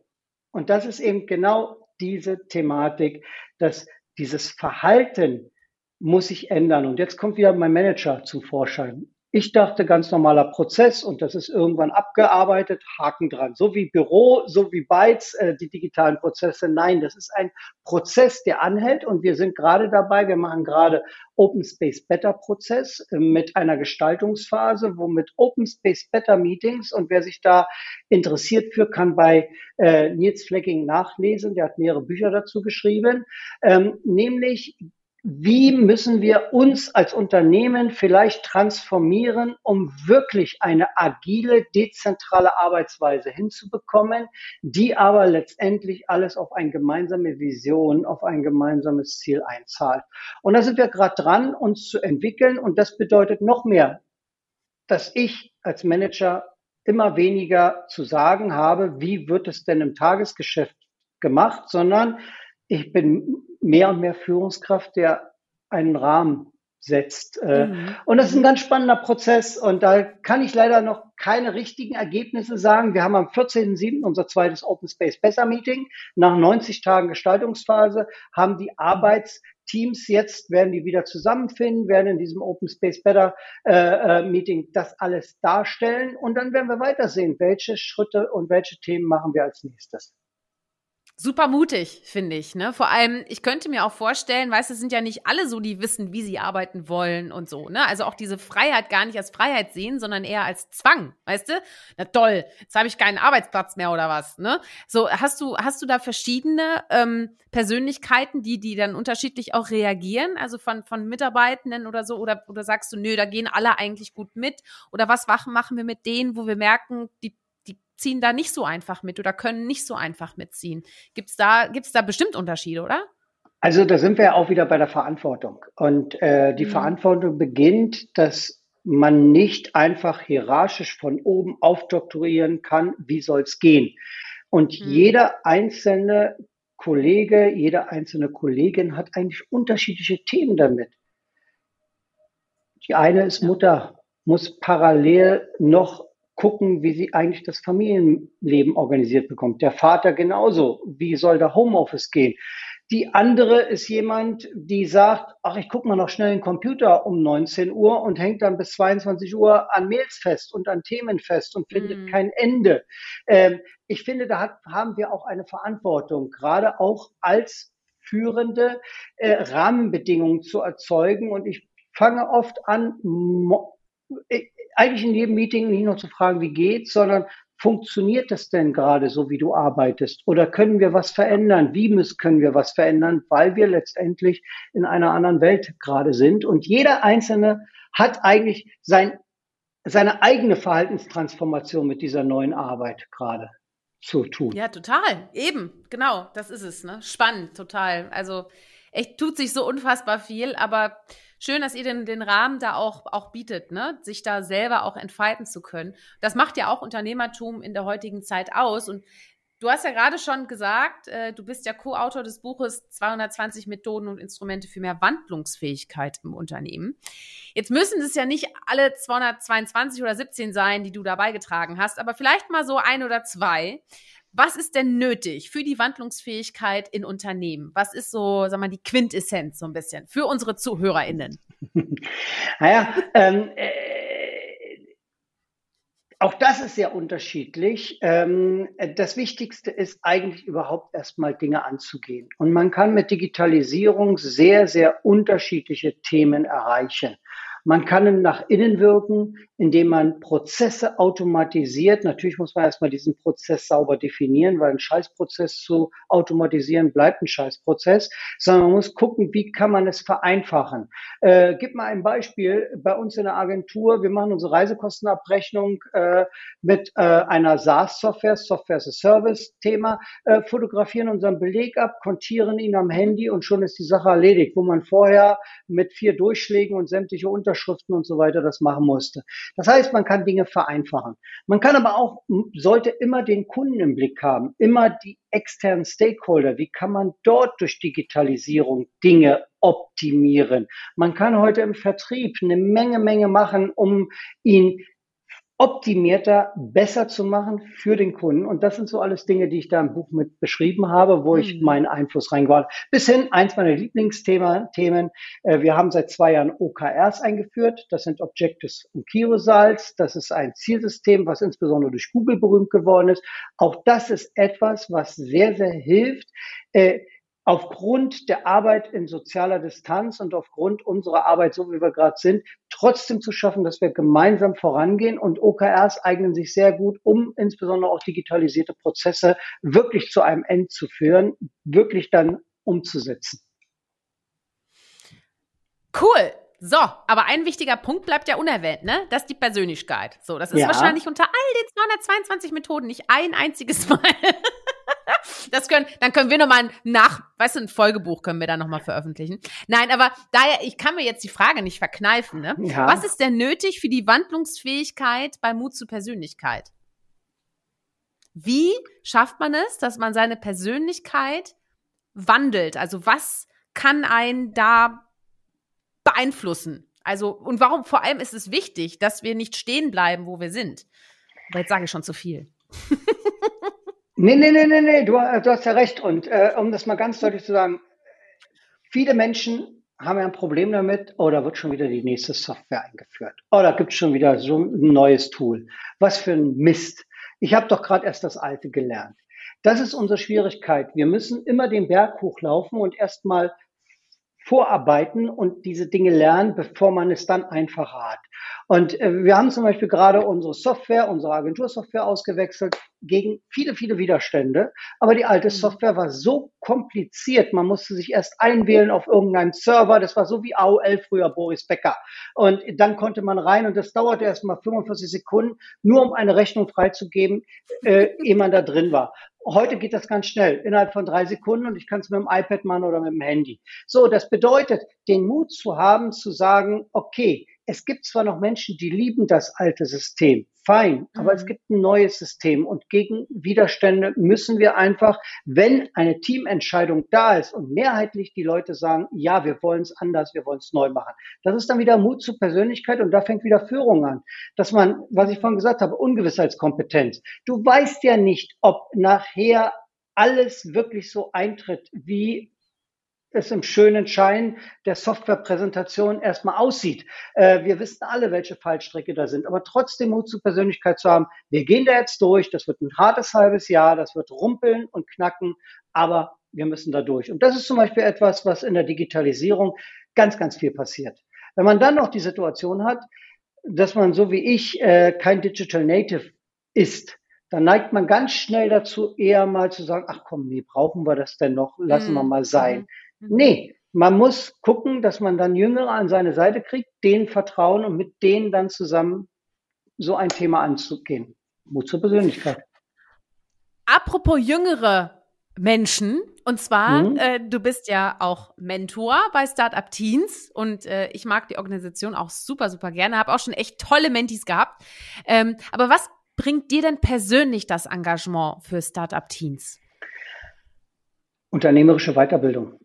Und das ist eben genau diese Thematik, dass dieses Verhalten muss sich ändern. Und jetzt kommt wieder mein Manager zum Vorschein. Ich dachte, ganz normaler Prozess und das ist irgendwann abgearbeitet, Haken dran. So wie Büro, so wie Bytes, äh, die digitalen Prozesse. Nein, das ist ein Prozess, der anhält und wir sind gerade dabei, wir machen gerade Open Space Better Prozess äh, mit einer Gestaltungsphase, wo mit Open Space Better Meetings und wer sich da interessiert für, kann bei äh, Nils Flecking nachlesen, der hat mehrere Bücher dazu geschrieben, ähm, nämlich wie müssen wir uns als Unternehmen vielleicht transformieren, um wirklich eine agile, dezentrale Arbeitsweise hinzubekommen, die aber letztendlich alles auf eine gemeinsame Vision, auf ein gemeinsames Ziel einzahlt. Und da sind wir gerade dran, uns zu entwickeln. Und das bedeutet noch mehr, dass ich als Manager immer weniger zu sagen habe, wie wird es denn im Tagesgeschäft gemacht, sondern ich bin mehr und mehr Führungskraft, der einen Rahmen setzt. Äh, mhm. Und das ist ein ganz spannender Prozess und da kann ich leider noch keine richtigen Ergebnisse sagen. Wir haben am 14.07. unser zweites Open Space Besser Meeting. Nach 90 Tagen Gestaltungsphase haben die Arbeitsteams jetzt, werden die wieder zusammenfinden, werden in diesem Open Space Better äh, äh, Meeting das alles darstellen und dann werden wir weitersehen, welche Schritte und welche Themen machen wir als nächstes. Super mutig, finde ich. Ne? Vor allem, ich könnte mir auch vorstellen, weißt du, sind ja nicht alle so, die wissen, wie sie arbeiten wollen und so. Ne? Also auch diese Freiheit gar nicht als Freiheit sehen, sondern eher als Zwang, weißt du? Na toll, jetzt habe ich keinen Arbeitsplatz mehr oder was. Ne? So, hast du, hast du da verschiedene ähm, Persönlichkeiten, die, die dann unterschiedlich auch reagieren? Also von, von Mitarbeitenden oder so? Oder, oder sagst du, nö, da gehen alle eigentlich gut mit? Oder was machen wir mit denen, wo wir merken, die ziehen da nicht so einfach mit oder können nicht so einfach mitziehen. Gibt es da, gibt's da bestimmt Unterschiede, oder? Also da sind wir ja auch wieder bei der Verantwortung. Und äh, die mhm. Verantwortung beginnt, dass man nicht einfach hierarchisch von oben aufdoktorieren kann, wie soll es gehen. Und mhm. jeder einzelne Kollege, jede einzelne Kollegin hat eigentlich unterschiedliche Themen damit. Die eine ist Mutter, muss parallel noch gucken, wie sie eigentlich das Familienleben organisiert bekommt. Der Vater genauso. Wie soll der Homeoffice gehen? Die andere ist jemand, die sagt, ach, ich gucke mal noch schnell den Computer um 19 Uhr und hängt dann bis 22 Uhr an Mails fest und an Themen fest und findet mm. kein Ende. Ähm, ich finde, da hat, haben wir auch eine Verantwortung, gerade auch als Führende äh, Rahmenbedingungen zu erzeugen. Und ich fange oft an, eigentlich in jedem Meeting nicht nur zu fragen, wie geht's, sondern funktioniert das denn gerade so, wie du arbeitest? Oder können wir was verändern? Wie müssen, können wir was verändern? Weil wir letztendlich in einer anderen Welt gerade sind. Und jeder Einzelne hat eigentlich sein, seine eigene Verhaltenstransformation mit dieser neuen Arbeit gerade zu tun. Ja, total. Eben, genau, das ist es. Ne? Spannend, total. Also echt tut sich so unfassbar viel, aber schön, dass ihr den, den Rahmen da auch, auch bietet, ne? sich da selber auch entfalten zu können. Das macht ja auch Unternehmertum in der heutigen Zeit aus. Und Du hast ja gerade schon gesagt, äh, du bist ja Co-Autor des Buches 220 Methoden und Instrumente für mehr Wandlungsfähigkeit im Unternehmen. Jetzt müssen es ja nicht alle 222 oder 17 sein, die du da beigetragen hast, aber vielleicht mal so ein oder zwei. Was ist denn nötig für die Wandlungsfähigkeit in Unternehmen? Was ist so, sag mal, die Quintessenz so ein bisschen für unsere ZuhörerInnen? naja, ähm, äh, auch das ist sehr unterschiedlich. Ähm, das Wichtigste ist eigentlich überhaupt erstmal Dinge anzugehen. Und man kann mit Digitalisierung sehr, sehr unterschiedliche Themen erreichen. Man kann nach innen wirken, indem man Prozesse automatisiert. Natürlich muss man erstmal diesen Prozess sauber definieren, weil ein Scheißprozess zu automatisieren bleibt ein Scheißprozess, sondern man muss gucken, wie kann man es vereinfachen. Äh, gib mal ein Beispiel. Bei uns in der Agentur, wir machen unsere Reisekostenabrechnung äh, mit äh, einer SaaS-Software, Software as a Service-Thema, äh, fotografieren unseren Beleg ab, kontieren ihn am Handy und schon ist die Sache erledigt, wo man vorher mit vier Durchschlägen und sämtliche Unterschriften und so weiter das machen musste. Das heißt, man kann Dinge vereinfachen. Man kann aber auch, sollte immer den Kunden im Blick haben, immer die externen Stakeholder. Wie kann man dort durch Digitalisierung Dinge optimieren? Man kann heute im Vertrieb eine Menge, Menge machen, um ihn optimierter, besser zu machen für den Kunden. Und das sind so alles Dinge, die ich da im Buch mit beschrieben habe, wo mhm. ich meinen Einfluss reingebracht habe. Bis hin, eins meiner Lieblingsthemen, Themen, äh, wir haben seit zwei Jahren OKRs eingeführt. Das sind Objectives und Key Results. Das ist ein Zielsystem, was insbesondere durch Google berühmt geworden ist. Auch das ist etwas, was sehr, sehr hilft, äh, aufgrund der Arbeit in sozialer Distanz und aufgrund unserer Arbeit, so wie wir gerade sind, trotzdem zu schaffen, dass wir gemeinsam vorangehen. Und OKRs eignen sich sehr gut, um insbesondere auch digitalisierte Prozesse wirklich zu einem End zu führen, wirklich dann umzusetzen. Cool. So, aber ein wichtiger Punkt bleibt ja unerwähnt, ne? Das ist die Persönlichkeit. So, das ist ja. wahrscheinlich unter all den 222 Methoden nicht ein einziges Mal. das können, dann können wir nochmal nach, weißt du, ein Folgebuch können wir da nochmal veröffentlichen. Nein, aber daher, ich kann mir jetzt die Frage nicht verkneifen, ne? Ja. Was ist denn nötig für die Wandlungsfähigkeit bei Mut zur Persönlichkeit? Wie schafft man es, dass man seine Persönlichkeit wandelt? Also was kann einen da beeinflussen? Also, und warum vor allem ist es wichtig, dass wir nicht stehen bleiben, wo wir sind? Aber jetzt sage ich schon zu viel. nee, nee, nee, nee, nee, du, du hast ja recht. Und äh, um das mal ganz deutlich zu sagen, viele Menschen haben ja ein Problem damit, oh, da wird schon wieder die nächste Software eingeführt. Oh, da gibt es schon wieder so ein neues Tool. Was für ein Mist. Ich habe doch gerade erst das alte gelernt. Das ist unsere Schwierigkeit. Wir müssen immer den Berg hochlaufen und erstmal vorarbeiten und diese Dinge lernen, bevor man es dann einfacher hat. Und äh, wir haben zum Beispiel gerade unsere Software, unsere Agentursoftware ausgewechselt gegen viele, viele Widerstände. Aber die alte mhm. Software war so kompliziert. Man musste sich erst einwählen auf irgendeinen Server. Das war so wie AOL früher Boris Becker. Und dann konnte man rein und das dauerte erst mal 45 Sekunden, nur um eine Rechnung freizugeben, äh, ehe man da drin war. Heute geht das ganz schnell, innerhalb von drei Sekunden und ich kann es mit dem iPad machen oder mit dem Handy. So, das bedeutet, den Mut zu haben, zu sagen, okay, es gibt zwar noch Menschen, die lieben das alte System, fein, aber mhm. es gibt ein neues System und gegen Widerstände müssen wir einfach, wenn eine Teamentscheidung da ist und mehrheitlich die Leute sagen, ja, wir wollen es anders, wir wollen es neu machen. Das ist dann wieder Mut zur Persönlichkeit und da fängt wieder Führung an. Dass man, was ich vorhin gesagt habe, Ungewissheitskompetenz. Du weißt ja nicht, ob nachher alles wirklich so eintritt, wie es im schönen Schein der Softwarepräsentation erstmal aussieht. Äh, wir wissen alle, welche Fallstricke da sind, aber trotzdem Mut zur Persönlichkeit zu haben. Wir gehen da jetzt durch, das wird ein hartes halbes Jahr, das wird rumpeln und knacken, aber wir müssen da durch. Und das ist zum Beispiel etwas, was in der Digitalisierung ganz, ganz viel passiert. Wenn man dann noch die Situation hat, dass man so wie ich äh, kein Digital Native ist, dann neigt man ganz schnell dazu, eher mal zu sagen, ach komm, nee, brauchen wir das denn noch? Lassen wir mhm. mal sein. Mhm. Nee, man muss gucken, dass man dann Jüngere an seine Seite kriegt, denen vertrauen und mit denen dann zusammen so ein Thema anzugehen. Mut zur Persönlichkeit. Apropos jüngere Menschen, und zwar, mhm. äh, du bist ja auch Mentor bei Startup Teens und äh, ich mag die Organisation auch super, super gerne, habe auch schon echt tolle Mentis gehabt. Ähm, aber was bringt dir denn persönlich das Engagement für Startup Teens? Unternehmerische Weiterbildung.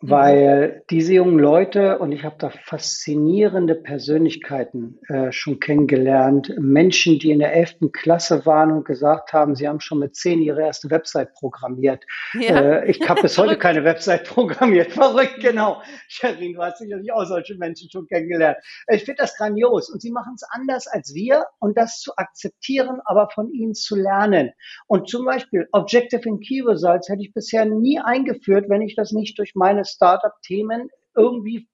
Mhm. weil diese jungen Leute, und ich habe da faszinierende Persönlichkeiten äh, schon kennengelernt, Menschen, die in der elften Klasse waren und gesagt haben, sie haben schon mit zehn ihre erste Website programmiert. Ja. Äh, ich habe bis heute keine Website programmiert. Verrückt, genau. Sherin, du hast sicherlich auch solche Menschen schon kennengelernt. Ich finde das grandios und sie machen es anders als wir und das zu akzeptieren, aber von ihnen zu lernen. Und zum Beispiel Objective in Key Results hätte ich bisher nie eingeführt, wenn ich das nicht durch meine Startup-Themen irgendwie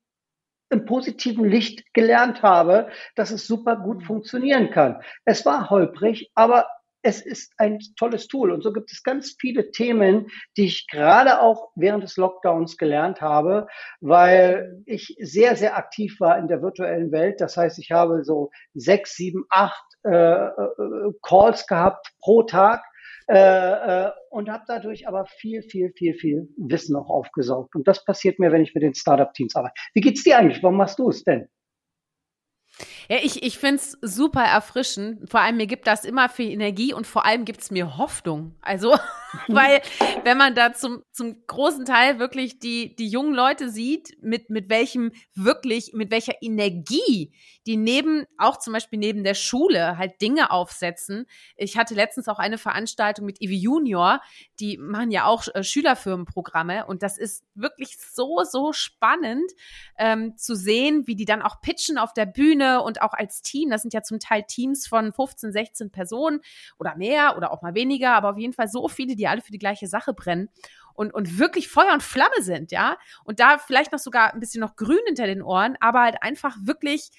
im positiven Licht gelernt habe, dass es super gut mhm. funktionieren kann. Es war holprig, aber es ist ein tolles Tool. Und so gibt es ganz viele Themen, die ich gerade auch während des Lockdowns gelernt habe, weil ich sehr, sehr aktiv war in der virtuellen Welt. Das heißt, ich habe so sechs, sieben, acht äh, äh Calls gehabt pro Tag äh, äh, und habe dadurch aber viel, viel, viel, viel Wissen auch aufgesaugt. Und das passiert mir, wenn ich mit den Startup-Teams arbeite. Wie geht's dir eigentlich? Warum machst du es denn? Ja, ich, ich finde es super erfrischend. Vor allem, mir gibt das immer viel Energie und vor allem gibt es mir Hoffnung. Also, weil, wenn man da zum, zum großen Teil wirklich die, die jungen Leute sieht, mit, mit welchem wirklich, mit welcher Energie die neben, auch zum Beispiel neben der Schule halt Dinge aufsetzen. Ich hatte letztens auch eine Veranstaltung mit Ivi Junior, die machen ja auch äh, Schülerfirmenprogramme und das ist wirklich so, so spannend ähm, zu sehen, wie die dann auch pitchen auf der Bühne und auch als Team. Das sind ja zum Teil Teams von 15, 16 Personen oder mehr oder auch mal weniger, aber auf jeden Fall so viele, die alle für die gleiche Sache brennen und, und wirklich Feuer und Flamme sind, ja. Und da vielleicht noch sogar ein bisschen noch grün hinter den Ohren, aber halt einfach wirklich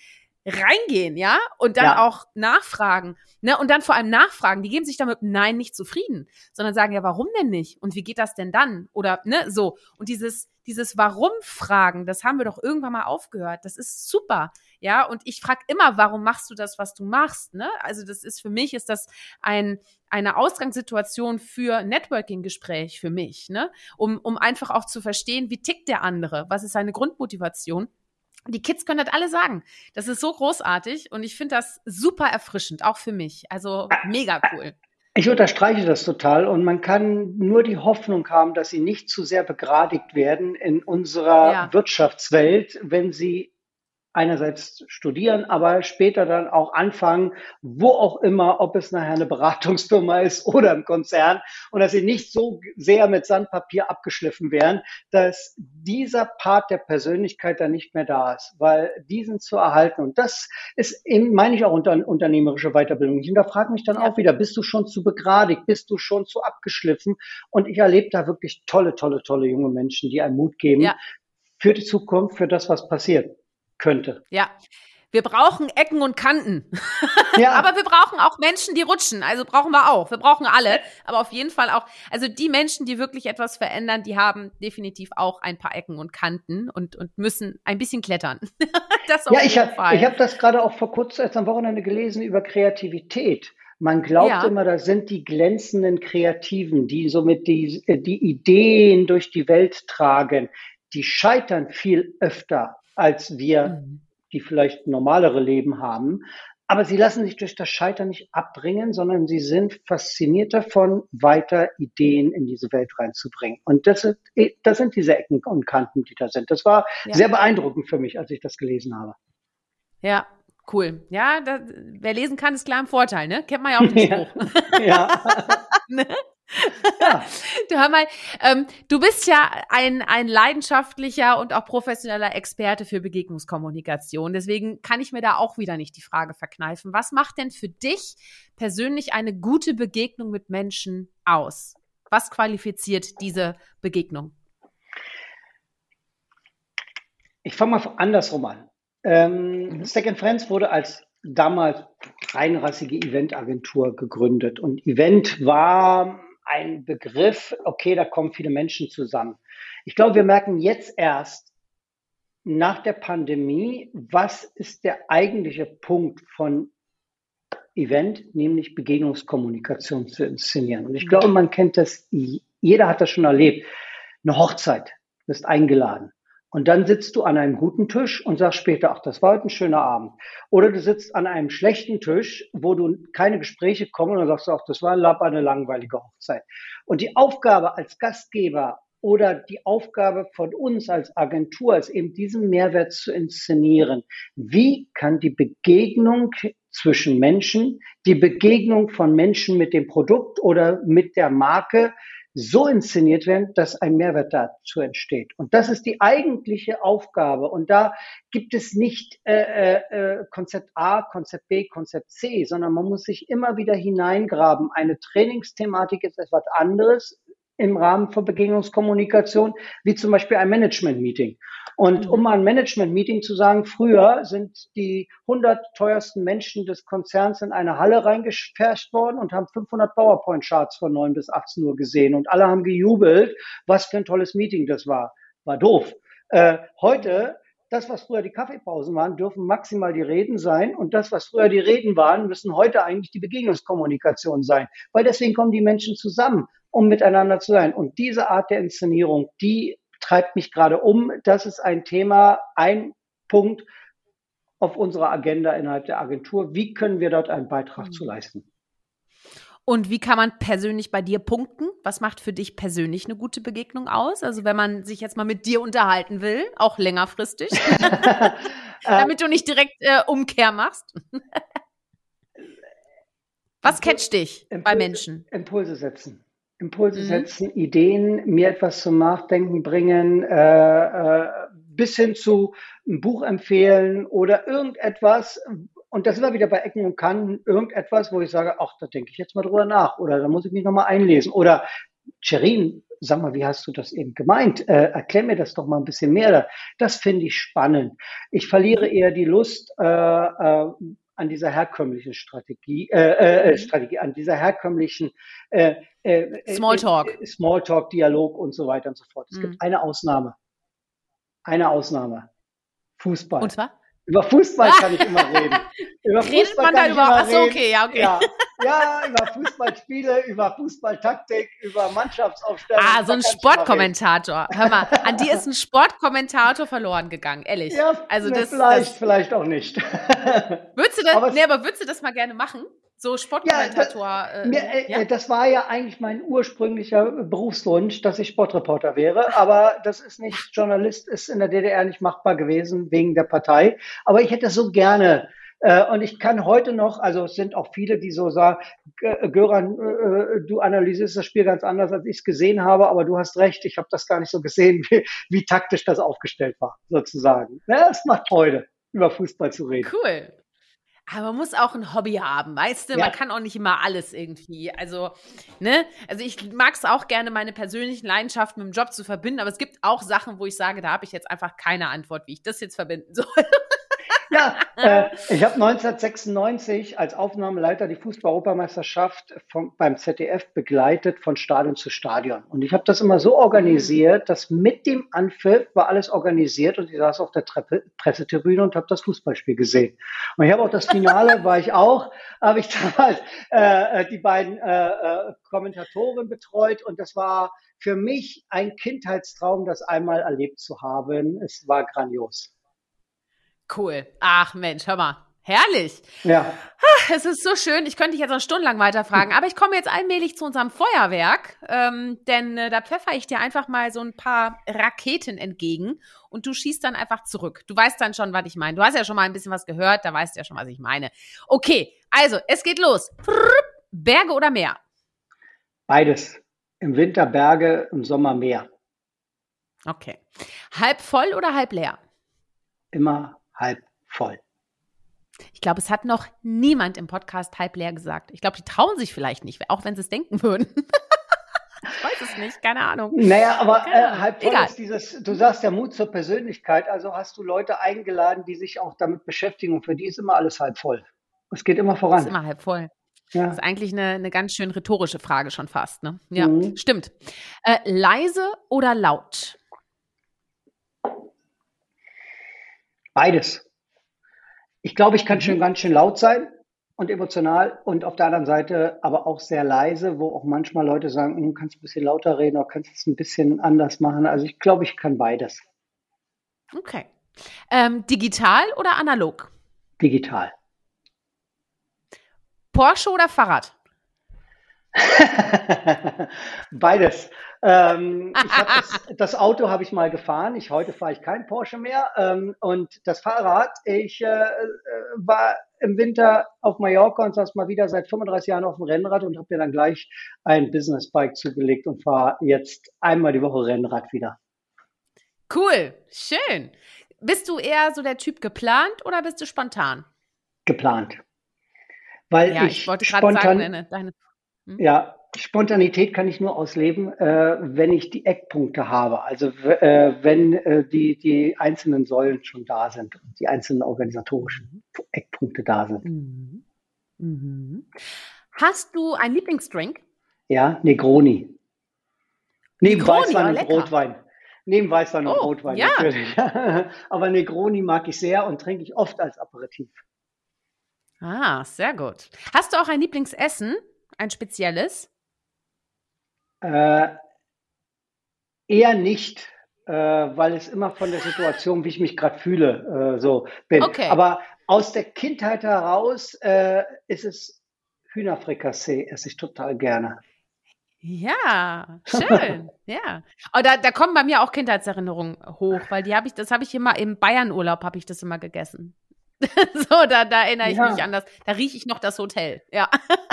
reingehen, ja, und dann ja. auch nachfragen, ne, und dann vor allem nachfragen. Die geben sich damit Nein nicht zufrieden, sondern sagen ja, warum denn nicht? Und wie geht das denn dann? Oder ne, so. Und dieses dieses Warum-Fragen, das haben wir doch irgendwann mal aufgehört. Das ist super. Ja, und ich frage immer, warum machst du das, was du machst? Ne? Also, das ist für mich, ist das ein, eine Ausgangssituation für Networking-Gespräch für mich, ne? Um, um einfach auch zu verstehen, wie tickt der andere? Was ist seine Grundmotivation? Die Kids können das alle sagen. Das ist so großartig und ich finde das super erfrischend, auch für mich. Also mega cool. Ich unterstreiche das total und man kann nur die Hoffnung haben, dass sie nicht zu sehr begradigt werden in unserer ja. Wirtschaftswelt, wenn sie einerseits studieren, aber später dann auch anfangen, wo auch immer, ob es nachher eine Beratungsfirma ist oder im Konzern und dass sie nicht so sehr mit Sandpapier abgeschliffen werden, dass dieser Part der Persönlichkeit dann nicht mehr da ist, weil diesen zu erhalten und das ist eben, meine ich auch unter, unternehmerische Weiterbildung. Ich hinterfrage mich dann ja. auch wieder, bist du schon zu begradigt, bist du schon zu abgeschliffen und ich erlebe da wirklich tolle, tolle, tolle junge Menschen, die einen Mut geben ja. für die Zukunft, für das, was passiert könnte. Ja. Wir brauchen Ecken und Kanten. Ja. aber wir brauchen auch Menschen, die rutschen. Also brauchen wir auch. Wir brauchen alle. Aber auf jeden Fall auch, also die Menschen, die wirklich etwas verändern, die haben definitiv auch ein paar Ecken und Kanten und, und müssen ein bisschen klettern. das auf ja, ich habe hab das gerade auch vor kurzem erst am Wochenende gelesen über Kreativität. Man glaubt ja. immer, das sind die glänzenden Kreativen, die somit die, die Ideen durch die Welt tragen. Die scheitern viel öfter als wir, mhm. die vielleicht normalere Leben haben. Aber sie lassen sich durch das Scheitern nicht abbringen, sondern sie sind fasziniert davon, weiter Ideen in diese Welt reinzubringen. Und das sind, das sind diese Ecken und Kanten, die da sind. Das war ja. sehr beeindruckend für mich, als ich das gelesen habe. Ja, cool. Ja, das, wer lesen kann, ist klar im Vorteil, ne? Kennt man ja auch den Spruch. Ja. ja. ne? Ja. Du hör mal, ähm, du bist ja ein, ein leidenschaftlicher und auch professioneller Experte für Begegnungskommunikation. Deswegen kann ich mir da auch wieder nicht die Frage verkneifen. Was macht denn für dich persönlich eine gute Begegnung mit Menschen aus? Was qualifiziert diese Begegnung? Ich fange mal andersrum an. Ähm, mhm. Second Friends wurde als damals reinrassige Eventagentur gegründet. Und Event war ein Begriff, okay, da kommen viele Menschen zusammen. Ich glaube, wir merken jetzt erst nach der Pandemie, was ist der eigentliche Punkt von Event, nämlich Begegnungskommunikation zu inszenieren. Und ich glaube, man kennt das, jeder hat das schon erlebt. Eine Hochzeit, du bist eingeladen. Und dann sitzt du an einem guten Tisch und sagst später, ach, das war heute ein schöner Abend. Oder du sitzt an einem schlechten Tisch, wo du keine Gespräche kommen und sagst du auch, das war eine langweilige Hochzeit. Und die Aufgabe als Gastgeber oder die Aufgabe von uns als Agentur ist eben diesen Mehrwert zu inszenieren. Wie kann die Begegnung zwischen Menschen, die Begegnung von Menschen mit dem Produkt oder mit der Marke so inszeniert werden, dass ein Mehrwert dazu entsteht. Und das ist die eigentliche Aufgabe. Und da gibt es nicht äh, äh, Konzept A, Konzept B, Konzept C, sondern man muss sich immer wieder hineingraben. Eine Trainingsthematik ist etwas anderes im Rahmen von Begegnungskommunikation, wie zum Beispiel ein Management-Meeting. Und um mal ein Management-Meeting zu sagen, früher sind die 100 teuersten Menschen des Konzerns in eine Halle reingefercht worden und haben 500 PowerPoint-Charts von 9 bis 18 Uhr gesehen. Und alle haben gejubelt, was für ein tolles Meeting das war. War doof. Äh, heute das, was früher die Kaffeepausen waren, dürfen maximal die Reden sein. Und das, was früher die Reden waren, müssen heute eigentlich die Begegnungskommunikation sein. Weil deswegen kommen die Menschen zusammen um miteinander zu sein. Und diese Art der Inszenierung, die treibt mich gerade um. Das ist ein Thema, ein Punkt auf unserer Agenda innerhalb der Agentur. Wie können wir dort einen Beitrag mhm. zu leisten? Und wie kann man persönlich bei dir punkten? Was macht für dich persönlich eine gute Begegnung aus? Also wenn man sich jetzt mal mit dir unterhalten will, auch längerfristig, damit du nicht direkt äh, Umkehr machst. Was catcht dich Impulse, bei Menschen? Impulse setzen. Impulse mhm. setzen, Ideen, mir etwas zum Nachdenken bringen, äh, äh, bis hin zu ein Buch empfehlen oder irgendetwas. Und das ist immer wieder bei Ecken und Kanten irgendetwas, wo ich sage, ach, da denke ich jetzt mal drüber nach oder da muss ich mich nochmal einlesen. Oder Cherin, sag mal, wie hast du das eben gemeint? Äh, erklär mir das doch mal ein bisschen mehr. Das finde ich spannend. Ich verliere eher die Lust äh, äh, an dieser herkömmlichen Strategie, äh, äh, mhm. Strategie, an dieser herkömmlichen äh, äh, Smalltalk, äh, Smalltalk, Dialog und so weiter und so fort. Es mhm. gibt eine Ausnahme. Eine Ausnahme. Fußball. Und zwar? Über Fußball kann ich immer reden. Über Redet Fußball man da über? Achso, okay, ja, okay. Ja, ja, über Fußballspiele, über Fußballtaktik, über Mannschaftsaufstellung. Ah, so ein Sportkommentator. Hör mal, an dir ist ein Sportkommentator verloren gegangen, ehrlich. Ja, also das, vielleicht, das, vielleicht auch nicht. Würdest du das, aber nee, aber würdest du das mal gerne machen? So Sportkommentator. Ja, das, äh, mir, äh, ja? das war ja eigentlich mein ursprünglicher Berufswunsch, dass ich Sportreporter wäre. Aber das ist nicht, Journalist ist in der DDR nicht machbar gewesen wegen der Partei. Aber ich hätte so gerne äh, und ich kann heute noch, also es sind auch viele, die so sagen, Göran, du analysierst das Spiel ganz anders, als ich es gesehen habe, aber du hast recht, ich habe das gar nicht so gesehen, wie, wie taktisch das aufgestellt war, sozusagen. Ja, es macht Freude, über Fußball zu reden. Cool. Aber man muss auch ein Hobby haben, weißt du? Ja. Man kann auch nicht immer alles irgendwie. Also, ne? Also ich mag es auch gerne, meine persönlichen Leidenschaften mit dem Job zu verbinden, aber es gibt auch Sachen, wo ich sage, da habe ich jetzt einfach keine Antwort, wie ich das jetzt verbinden soll. Ja, äh, ich habe 1996 als Aufnahmeleiter die Fußball-Europameisterschaft beim ZDF begleitet von Stadion zu Stadion. Und ich habe das immer so organisiert, dass mit dem Anpfiff war alles organisiert und ich saß auf der Treppe, Pressetribüne und habe das Fußballspiel gesehen. Und ich habe auch das Finale, war ich auch, habe ich damals äh, äh, die beiden äh, äh, Kommentatoren betreut und das war für mich ein Kindheitstraum, das einmal erlebt zu haben. Es war grandios. Cool. Ach Mensch, hör mal. Herrlich. Ja. Es ist so schön. Ich könnte dich jetzt noch stundenlang weiterfragen, aber ich komme jetzt allmählich zu unserem Feuerwerk, ähm, denn äh, da pfeffer ich dir einfach mal so ein paar Raketen entgegen und du schießt dann einfach zurück. Du weißt dann schon, was ich meine. Du hast ja schon mal ein bisschen was gehört, da weißt du ja schon, was ich meine. Okay, also es geht los. Berge oder Meer? Beides. Im Winter Berge, im Sommer Meer. Okay. Halb voll oder halb leer? Immer halb voll. Ich glaube, es hat noch niemand im Podcast halb leer gesagt. Ich glaube, die trauen sich vielleicht nicht, auch wenn sie es denken würden. ich weiß es nicht, keine Ahnung. Naja, aber äh, halb voll Egal. ist dieses, du sagst ja Mut zur Persönlichkeit, also hast du Leute eingeladen, die sich auch damit beschäftigen und für die ist immer alles halb voll. Es geht immer voran. Es ist immer halb voll. Ja. Das ist eigentlich eine, eine ganz schön rhetorische Frage schon fast. Ne? Ja, mhm. stimmt. Äh, leise oder laut? Beides. Ich glaube, ich kann schon mhm. ganz schön laut sein und emotional und auf der anderen Seite aber auch sehr leise, wo auch manchmal Leute sagen, hm, kannst du ein bisschen lauter reden oder kannst du es ein bisschen anders machen. Also ich glaube, ich kann beides. Okay. Ähm, digital oder analog? Digital. Porsche oder Fahrrad? Beides. Ähm, das, das, Auto habe ich mal gefahren. Ich, heute fahre ich kein Porsche mehr. Ähm, und das Fahrrad, ich äh, äh, war im Winter auf Mallorca und saß mal wieder seit 35 Jahren auf dem Rennrad und habe mir dann gleich ein Businessbike zugelegt und fahre jetzt einmal die Woche Rennrad wieder. Cool, schön. Bist du eher so der Typ geplant oder bist du spontan? Geplant. Weil ja, ich, ich wollte gerade sagen, deine, deine hm? Ja, Spontanität kann ich nur ausleben, äh, wenn ich die Eckpunkte habe. Also äh, wenn äh, die, die einzelnen Säulen schon da sind und die einzelnen organisatorischen Eckpunkte da sind. Mhm. Mhm. Hast du einen Lieblingsdrink? Ja, Negroni. Neben Negroni, Weißwein und Rotwein. Neben Weißwein oh, und Rotwein ja. natürlich. Aber Negroni mag ich sehr und trinke ich oft als Aperitif. Ah, sehr gut. Hast du auch ein Lieblingsessen? Ein spezielles? Äh, eher nicht, äh, weil es immer von der Situation, wie ich mich gerade fühle, äh, so bin. Okay. Aber aus der Kindheit heraus äh, ist es Hühnerfrikassee, esse ich total gerne. Ja, schön. ja. Oh, da, da kommen bei mir auch Kindheitserinnerungen hoch, weil die habe ich, das habe ich immer im Bayernurlaub habe ich das immer gegessen. so, da, da erinnere ich ja. mich an das. Da rieche ich noch das Hotel. Ja.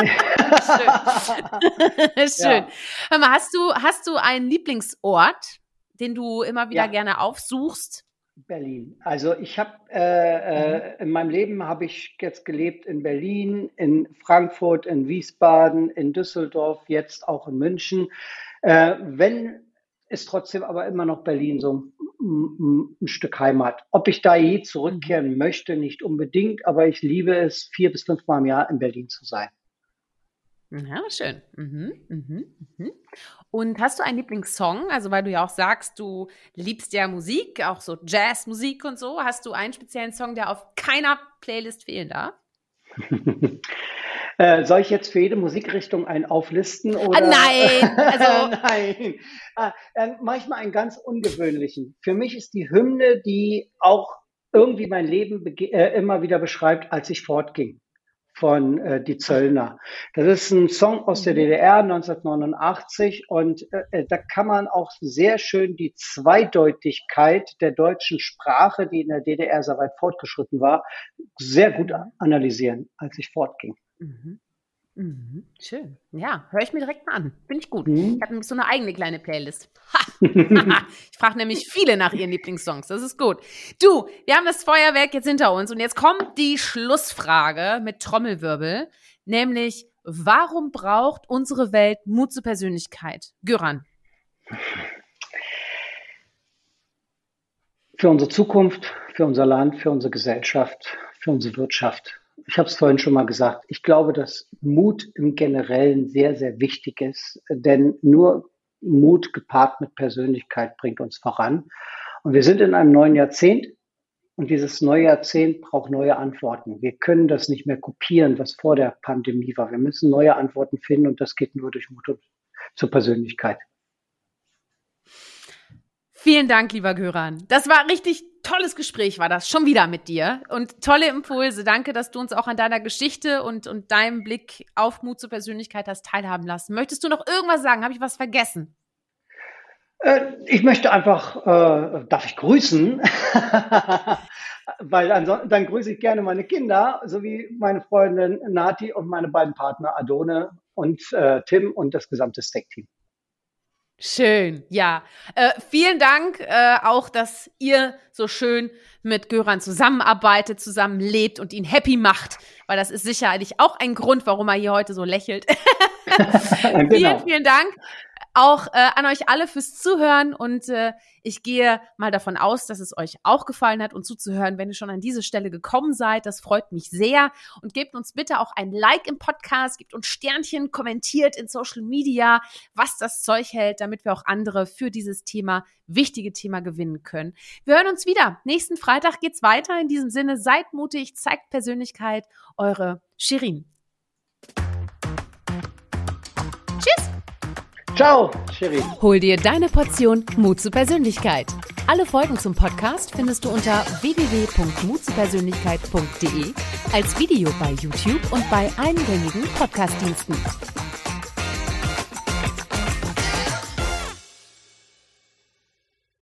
Schön. Schön. Ja. Hör mal, hast du, hast du einen Lieblingsort, den du immer wieder ja. gerne aufsuchst? Berlin. Also ich habe äh, äh, in meinem Leben habe ich jetzt gelebt in Berlin, in Frankfurt, in Wiesbaden, in Düsseldorf, jetzt auch in München. Äh, wenn ist trotzdem aber immer noch Berlin so ein, ein, Stück Heimat. Ob ich da je zurückkehren mhm. möchte, nicht unbedingt, aber ich liebe es, vier bis fünf Mal im Jahr in Berlin zu sein. Ja, schön. Mhm, mhm, mhm. Und hast du einen Lieblingssong? Also, weil du ja auch sagst, du liebst ja Musik, auch so Jazzmusik und so. Hast du einen speziellen Song, der auf keiner Playlist fehlen darf? Äh, soll ich jetzt für jede Musikrichtung einen auflisten? Oder? Ah, nein! Also nein. Ah, dann mache ich mal einen ganz ungewöhnlichen. Für mich ist die Hymne, die auch irgendwie mein Leben äh, immer wieder beschreibt, als ich fortging von äh, Die Zöllner. Das ist ein Song aus der mhm. DDR 1989 und äh, äh, da kann man auch sehr schön die Zweideutigkeit der deutschen Sprache, die in der DDR sehr weit fortgeschritten war, sehr gut analysieren, als ich fortging. Mhm. Mhm. Schön. Ja, höre ich mir direkt mal an. Finde ich gut. Mhm. Ich habe nämlich so eine eigene kleine Playlist. ich frage nämlich viele nach ihren Lieblingssongs. Das ist gut. Du, wir haben das Feuerwerk jetzt hinter uns und jetzt kommt die Schlussfrage mit Trommelwirbel, nämlich warum braucht unsere Welt Mut zur Persönlichkeit? Göran. Für unsere Zukunft, für unser Land, für unsere Gesellschaft, für unsere Wirtschaft ich habe es vorhin schon mal gesagt, ich glaube, dass Mut im Generellen sehr, sehr wichtig ist, denn nur Mut gepaart mit Persönlichkeit bringt uns voran. Und wir sind in einem neuen Jahrzehnt und dieses neue Jahrzehnt braucht neue Antworten. Wir können das nicht mehr kopieren, was vor der Pandemie war. Wir müssen neue Antworten finden und das geht nur durch Mut zur Persönlichkeit. Vielen Dank, lieber Göran. Das war richtig tolles Gespräch, war das schon wieder mit dir und tolle Impulse. Danke, dass du uns auch an deiner Geschichte und, und deinem Blick auf Mut zur Persönlichkeit hast teilhaben lassen. Möchtest du noch irgendwas sagen? Habe ich was vergessen? Äh, ich möchte einfach, äh, darf ich grüßen? Weil dann, dann grüße ich gerne meine Kinder, sowie meine Freundin Nati und meine beiden Partner Adone und äh, Tim und das gesamte Stack-Team. Schön, ja. Äh, vielen Dank äh, auch, dass ihr so schön mit Göran zusammenarbeitet, zusammenlebt und ihn happy macht, weil das ist sicherlich auch ein Grund, warum er hier heute so lächelt. genau. Vielen, vielen Dank auch äh, an euch alle fürs Zuhören und äh, ich gehe mal davon aus, dass es euch auch gefallen hat und zuzuhören, wenn ihr schon an diese Stelle gekommen seid. Das freut mich sehr und gebt uns bitte auch ein Like im Podcast, gebt uns Sternchen, kommentiert in Social Media, was das Zeug hält, damit wir auch andere für dieses Thema, wichtige Thema gewinnen können. Wir hören uns wieder. Nächsten Freitag geht's weiter. In diesem Sinne, seid mutig, zeigt Persönlichkeit. Eure Shirin. Ciao, Sherry. Hol dir deine Portion Mut zur Persönlichkeit. Alle Folgen zum Podcast findest du unter www.mutzupersönlichkeit.de als Video bei YouTube und bei eingängigen Podcastdiensten.